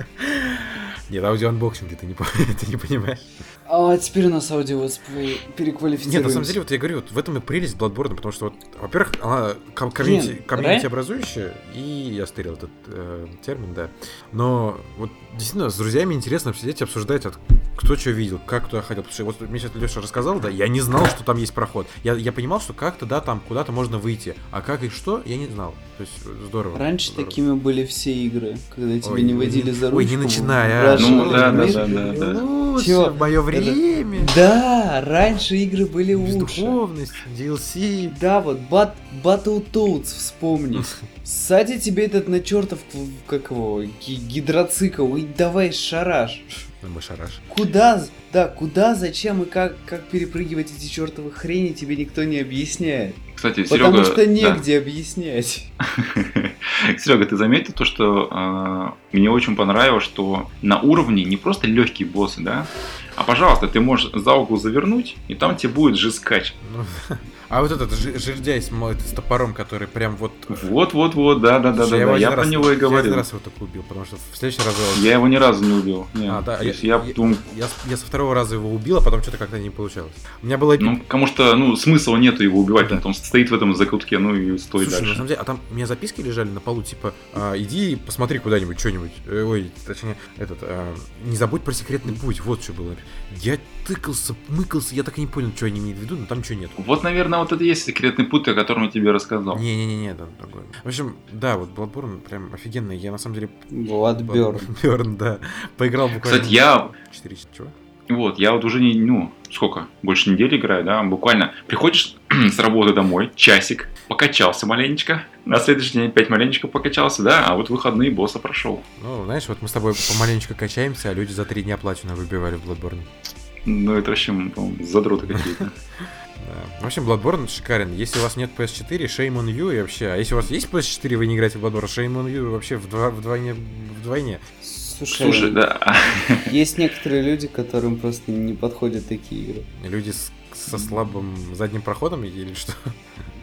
B: Нет, аудиоанбоксинги ты не, по- ты не понимаешь.
C: А теперь у нас аудио- let's play переквалифицируемся.
B: Нет, на самом деле, вот я говорю, вот в этом и прелесть Bloodborne, потому что, вот, во-первых, она ком-
C: community,
B: community
C: ра-
B: образующая, и я стырил этот э, термин, да. Но вот действительно с друзьями интересно сидеть и обсуждать, от, кто что видел, как туда ходил. Потому что вот мне сейчас Леша рассказал, да, я не знал, что там есть проход. Я, я понимал, что как-то, да, там куда-то можно выйти, а как и что, я не знал. То есть здорово.
C: Раньше
B: здорово.
C: такими были все игры, когда тебя
B: Ой,
C: не водили за ручку.
B: Ой, не начинай, а.
D: Ну, да, да, да, да, да.
B: Лучше,
C: Чё?
B: в мое время.
C: Да, раньше игры были лучше.
B: Бездуховность, DLC.
C: Да, вот Бат, Battletoads вспомни. Сзади тебе этот на чертов, как его, ги- гидроцикл, и давай шараш.
B: Мы шараш.
C: Куда, да, куда, зачем и как, как перепрыгивать эти чертовы хрени, тебе никто не объясняет.
D: Кстати, Серега...
C: Потому что негде объяснять.
D: Серега, ты заметил то, что э, мне очень понравилось, что на уровне не просто легкие боссы, да, а пожалуйста, ты можешь за угол завернуть, и там тебе будет жескач.
B: Ну, а вот этот жердяй с, с топором, который прям вот...
D: Вот-вот-вот, да-да-да,
B: Слушай, я
D: да, я про
B: раз-
D: него и
B: Я один
D: говорил.
B: раз его только убил, потому что в следующий раз...
D: Я его ни разу не убил. Нет.
B: А, да, я,
D: я, думаю,
B: я я со второго раза его убил, а потом что-то как-то не получалось. У меня было...
D: ну, потому что, ну, смысла нету его убивать,
B: Да.
D: он там стоит в этом закутке, ну и стой
B: Слушай, на
D: дальше.
B: самом деле, а там у меня записки лежали на полу, типа, а, иди и посмотри куда-нибудь, что-нибудь. Э, Ой, точнее, этот, а, не забудь про секретный путь, вот что было. Я тыкался, мыкался, я так и не понял, что они имеют в виду, но там ничего нет.
D: Вот, наверное, вот это и есть секретный путь, о котором я тебе рассказал.
B: Не-не-не, да, другое. В общем, да, вот Bloodborne прям офигенный. Я на самом деле...
C: Bloodburn.
B: Bloodborne, да. Поиграл буквально...
D: Кстати, я
B: 4 чего?
D: Вот, я вот уже не, ну, сколько, больше недели играю, да, буквально приходишь с работы домой, часик, покачался маленечко, на следующий день опять маленечко покачался, да, а вот выходные босса прошел.
B: Ну, знаешь, вот мы с тобой помаленечко качаемся, а люди за три дня платину выбивали в Bloodborne.
D: Ну, это вообще, по-моему, задроты какие-то.
B: Да. В общем, Bloodborne шикарен. Если у вас нет PS4, shame on you и вообще. А если у вас есть PS4, вы не играете в Bloodborne, shame on you вообще вдво- вдвойне. вдвойне.
C: Слушай,
D: Слушай, да,
C: есть некоторые люди, которым просто не подходят такие игры.
B: Люди с- со слабым задним проходом или что?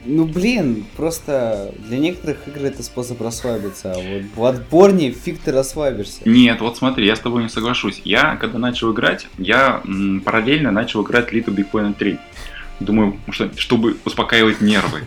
C: Ну блин, просто для некоторых игр это способ расслабиться, а вот в Bloodborne фиг ты расслабишься.
D: нет, вот смотри, я с тобой не соглашусь. Я, когда начал играть, я м, параллельно начал играть Little Big Planet 3. Думаю, что, чтобы успокаивать нервы,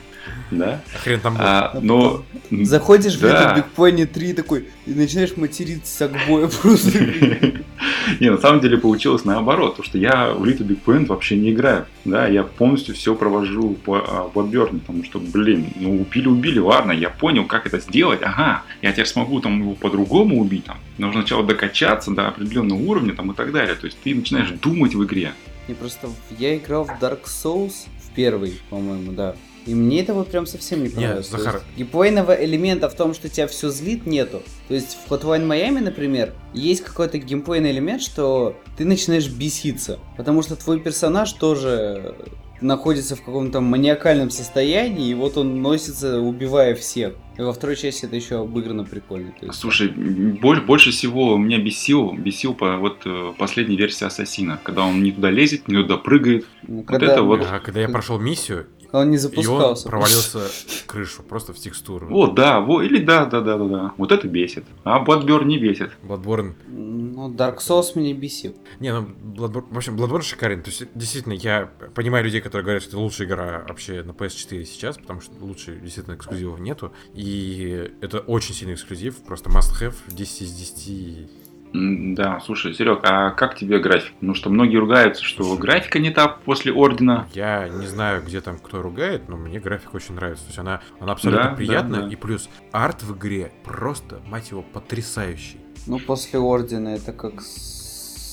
D: да,
B: А хрен там.
D: А, но...
C: Заходишь в
D: Да.
C: Little Big Pony 3 такой и начинаешь материться с огбоя просто.
D: Не, на самом деле получилось наоборот, потому что я в Little Big Planet вообще не играю, да, я полностью все провожу по а, Bloodborne, потому что, блин, ну убили-убили, ладно, я понял, как это сделать, ага, я теперь смогу там его по-другому убить, там, нужно сначала докачаться до определенного уровня, там, и так далее, то есть ты начинаешь думать в игре.
C: Не просто в- я играл в Dark Souls в первый, по-моему, да. И мне это вот прям совсем не понравилось. То
B: Захар.
C: Геймплейного элемента в том, что тебя все злит, нету. То есть в Hotline Miami, например, есть какой-то геймплейный элемент, что ты начинаешь беситься. Потому что твой персонаж тоже находится в каком-то маниакальном состоянии, и вот он носится, убивая всех. И во второй части это еще обыграно прикольно. Есть,
D: Слушай, боль- больше всего меня бесил, бесил по вот э, последней версии Ассасина, когда он не туда лезет, не туда прыгает.
C: ну,
D: это вот-
B: А, когда я прошел миссию,
C: Он не
B: и он
C: запускался.
B: провалился в крышу, просто в текстуру.
D: Вот, да, во, или да, да, да, да, да. Вот это бесит. А Bloodborne не бесит.
B: Bloodborne
C: Ну, Dark Souls меня бесил.
B: Не, ну, Bloodborne, в общем, Bloodborne шикарен. То есть, действительно, я понимаю людей, которые говорят, что это лучшая игра вообще на PS4 сейчас, потому что лучше действительно эксклюзивов нету. И это очень сильный эксклюзив, просто must-have 10 из 10.
D: Да, слушай, Серег, а как тебе график? Ну что, многие ругаются, что графика не та после Ордена.
B: Я не знаю, где там кто ругает, но мне график очень нравится. То есть она, она абсолютно
D: Да,
B: приятная,
D: да, да.
B: и плюс арт в игре просто, мать его, потрясающий.
C: Ну, после Ордена это как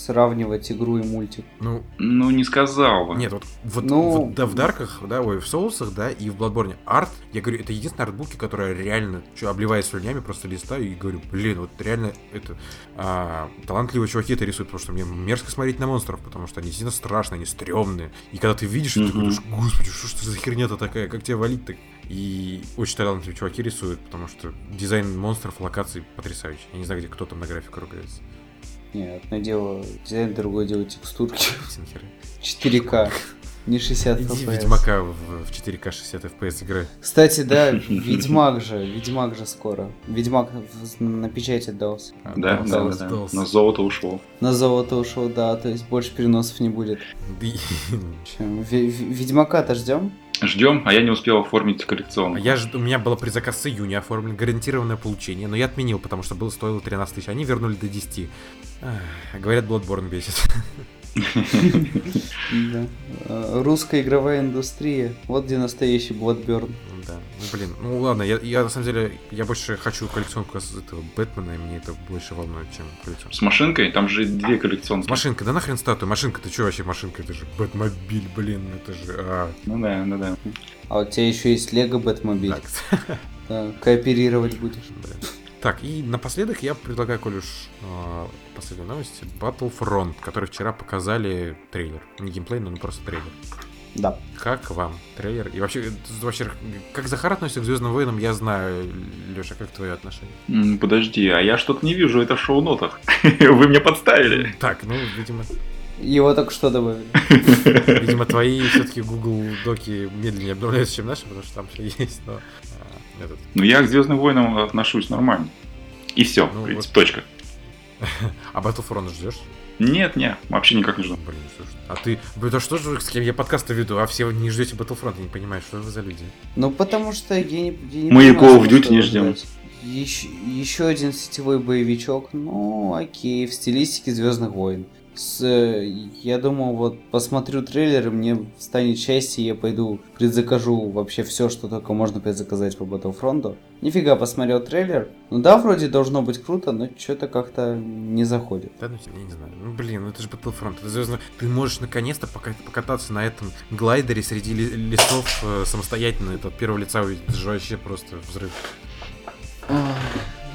C: сравнивать игру и мультик.
B: Ну,
D: Ну, не сказал бы.
B: Нет, вот, вот,
C: Ну,
B: вот, да, в Дарках, да, ой, в Соусах, да, и в Bloodborne арт, я говорю, это единственная артбуки, которая реально, что, обливаясь слюнями, просто листаю и говорю, блин, вот реально это а, талантливые чуваки это рисуют, потому что мне мерзко смотреть на монстров, потому что они сильно страшные, они стрёмные. И когда ты видишь, ты
D: Мгм.
B: такой, думаешь, господи, что ж это за херня-то такая, как тебя валить-то? И очень талантливые чуваки рисуют, потому что дизайн монстров, локаций потрясающий. Я не знаю, где кто там на графику ругается.
C: Нет, одно дело дизайн, другое дело текстурки.
B: Синхеры.
C: 4К, не 60
B: Иди
C: FPS.
B: Ведьмака в, в 4К 60 FPS играй.
C: Кстати, да, Ведьмак же, Ведьмак же скоро. Ведьмак на печать отдался.
B: А,
D: Да, да, да, да. На золото ушел.
C: На золото ушел, да, то есть больше переносов не будет. Ведьмака-то ждем?
D: Ждем, а я не успел оформить коллекционный.
B: Я ж, у меня было предзаказ с июня оформлен, гарантированное получение, но я отменил, потому что было стоило 13 тысяч, они вернули до 10. Ах, говорят, Bloodborne бесит.
C: Да. Э, Русская игровая индустрия. Вот где настоящий Bloodburn.
B: Да, ну блин, ну ладно, я, я на самом деле, я больше хочу коллекционку с этого Бэтмена, и мне это больше волнует, чем коллекционку.
D: С машинкой, там же две коллекционки.
B: Машинка, да нахрен статую, машинка, ты чё вообще машинка, это же Бэтмобиль, блин, это же... а.
D: Ну да, ну да.
C: А у тебя еще есть Лего Бэтмобиль.
B: Так,
C: Да, кооперировать будешь.
B: да. Так, и напоследок я предлагаю, коль уж э, последние новости, Battlefront, который вчера показали трейлер. Не геймплей, но просто трейлер.
C: Да.
B: Как вам трейлер? И вообще, вообще, как Захар относится к Звездным войнам, я знаю. Леша, как твое отношение?
D: М, Подожди, а я что-то не вижу это в шоу-нотах. Вы мне подставили.
B: Так, ну, видимо,
C: Его только что добавили.
B: видимо твои все-таки Google доки медленнее обновляются, чем наши, потому что там все есть, но а, этот.
D: Ну я к Звездным войнам отношусь нормально. И все,
B: Ну,
D: в принципе,
B: вот.
D: точка.
B: А Battlefront ждешь?
D: Нет, нет, вообще никак не жду.
B: Блин, слушай. А ты, да что же вы, с кем я подкасты веду, а все не ждете Battlefront, я не понимаю, что вы за люди?
C: Ну, потому что я не, я не
D: Мы и
C: понимаю,
D: Call of Duty не ждем.
C: Еще, еще один сетевой боевичок, ну окей, в стилистике Звездных войн. С, я думаю, вот посмотрю трейлер, и мне станет счастье, и я пойду предзакажу вообще все, что только можно предзаказать по Battlefront. Нифига посмотрел трейлер. Ну да, вроде должно быть круто, но что-то как-то не заходит.
B: Да, ну, я не знаю. Ну, блин, ну это же Battlefront, это звездно. Ты можешь наконец-то пока- покататься на этом глайдере среди ли- лесов э, самостоятельно. Это от первого лица увидеть. Это же вообще просто взрыв.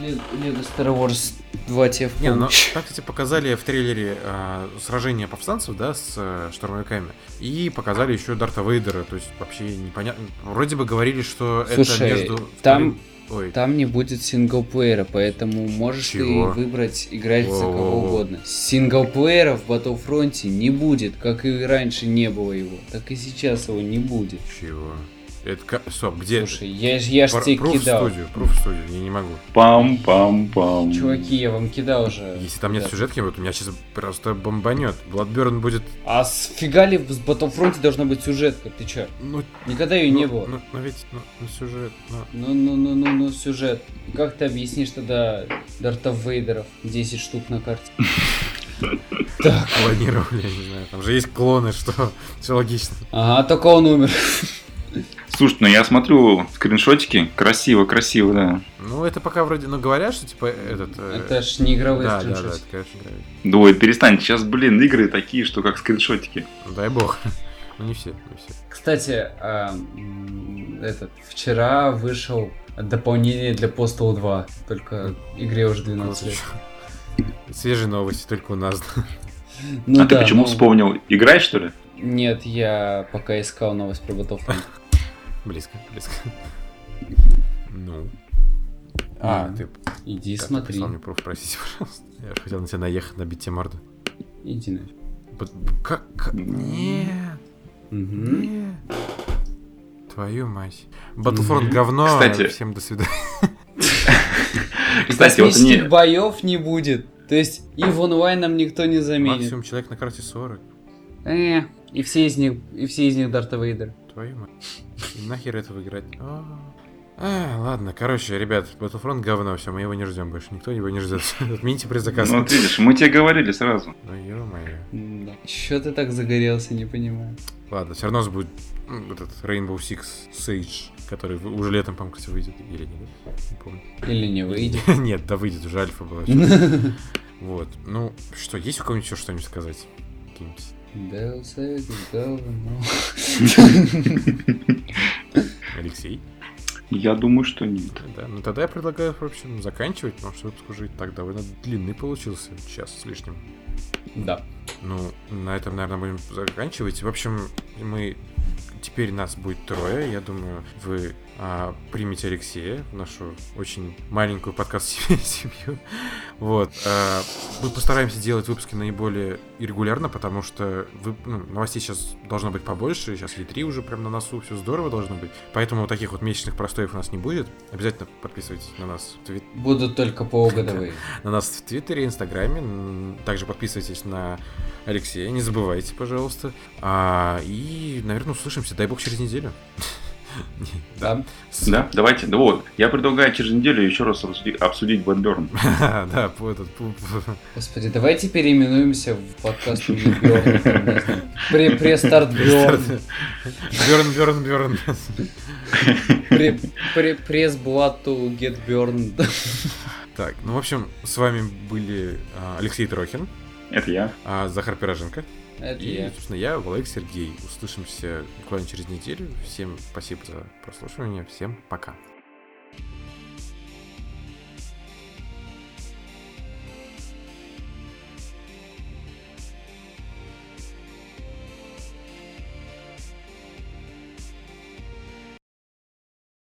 C: Лего Star Wars 2 тебе
B: Не, ну, так, кстати, показали в трейлере э, сражение повстанцев, да, с э, штурмовиками. И показали еще Дарта Вейдера, то есть вообще непонятно. Вроде бы говорили, что
C: Слушай,
B: это между...
C: там-
B: Ой,
C: Там не будет синглплеера, поэтому можешь
B: Чего?
C: ты выбрать играть за кого угодно. Синглплеера в Battlefront не будет, как и раньше не было его, так и сейчас его не будет.
B: чего? Это Стоп, где?
C: Слушай, я, ж- я ж тебе
B: Proof
C: кидал.
B: студию, Proof студию, я не могу.
D: Пам-пам-пам.
C: Чуваки, я вам кидал уже.
B: Если там нет
C: Да.
B: сюжетки, вот у меня сейчас просто бомбанет. Bloodburn будет,
C: А с фига ли в Battlefront должна быть сюжетка? Ты чё?
B: ну,
C: Никогда ее не
B: ну,
C: было.
B: Ну, ну ведь, ну, ну, сюжет, ну,
C: Ну-ну-ну-ну-ну, сюжет. Как ты объяснишь тогда Дарта Вейдеров 10 штук на карте? Так.
B: планировали, я не знаю. Там же есть клоны, что все логично.
C: Ага, только он умер.
D: Слушай, ну я смотрю скриншотики. Красиво, красиво, да.
B: Ну, это пока вроде, ну, говорят, что, типа, этот... э,
C: Это ж не игровые
B: Да, да, да,
C: скриншоты.
B: это, конечно, игровые.
D: Ой, перестань, сейчас, блин, игры такие, что как скриншотики.
B: Дай бог. Ну, не все, не все.
C: Кстати, а, м, этот, вчера вышел дополнение для Postal 2, только игре уже 12 лет.
B: Свежие новости, только у нас.
C: Ну
D: а ты
C: да,
D: почему
C: ну,
D: вспомнил? Играешь, что ли?
C: Нет, я пока искал новость про Battlefront.
B: Близко, близко. Ну.
C: А,
B: ты
C: Иди
B: ты
C: смотри.
B: прислал мне пруф, простите, пожалуйста. Я же хотел на тебя наехать, набить тебе морду.
C: Иди нафиг.
B: Как? как- Нет,
C: Мгм.
B: нет. Твою мать. Battlefront говно.
D: Кстати-
B: Всем до свидания.
D: Кстати, вот они...
C: боев не будет. То есть и в онлайном никто не заменит.
B: Максимум человек на карте 40.
C: Э, и все из них, и все из них Дарта Вейдер.
B: Твою мать. Нахер этого играть? А, А, ладно, короче, ребят, Battlefront говно, все, мы его не ждем больше. Никто его не ждет. Отмените предзаказ.
D: Ну, вот видишь, мы тебе говорили сразу.
B: Ну, ё-моё.
C: Че ты так загорелся, не понимаю.
B: Ладно, все равно будет этот Rainbow Six Siege, который уже летом, по-моему, кстати, выйдет. Или нет? Не помню.
C: Или не выйдет.
B: Нет, да выйдет, уже альфа была. Вот. Ну, что, есть у кого-нибудь еще что-нибудь сказать? Какие-нибудь?
C: Deus Ex говно.
B: Алексей?
D: Я думаю, что нет.
B: Да, ну тогда я предлагаю, в общем, заканчивать, потому что выпуск уже и так довольно длинный получился, час с лишним.
C: Да.
B: Ну, на этом, наверное, будем заканчивать. В общем, мы теперь нас будет трое. Я думаю, вы а, примете Алексея в нашу очень маленькую подкаст-семью. Вот. а, мы постараемся делать выпуски наиболее регулярно, потому что вы, ну, новостей сейчас должно быть побольше. Сейчас E3 уже прям на носу, все здорово должно быть. Поэтому вот таких вот месячных простоев у нас не будет. Обязательно подписывайтесь на нас в Твит-
C: Будут только полугодовые.
B: на нас в Твиттере, Инстаграме. Также подписывайтесь на Алексея, не забывайте, пожалуйста. А, и, наверное, услышимся, дай бог, через неделю.
C: Да.
D: Да, давайте. Да вот, я предлагаю через неделю еще раз обсуди- обсудить Bloodborne.
B: Да, по этот...
C: Господи, давайте переименуемся в подкаст Borne. Press Start
B: Borne. Burn, burn,
C: burn. Press to get burned.
B: Так, ну, в общем, с вами были а, Алексей Трохин,
D: Это я.
B: а, Захар Пироженко.
C: Это
B: И,
C: я.
B: собственно, я, Валек Сергей. Услышимся буквально через неделю. Всем спасибо за прослушивание. Всем пока.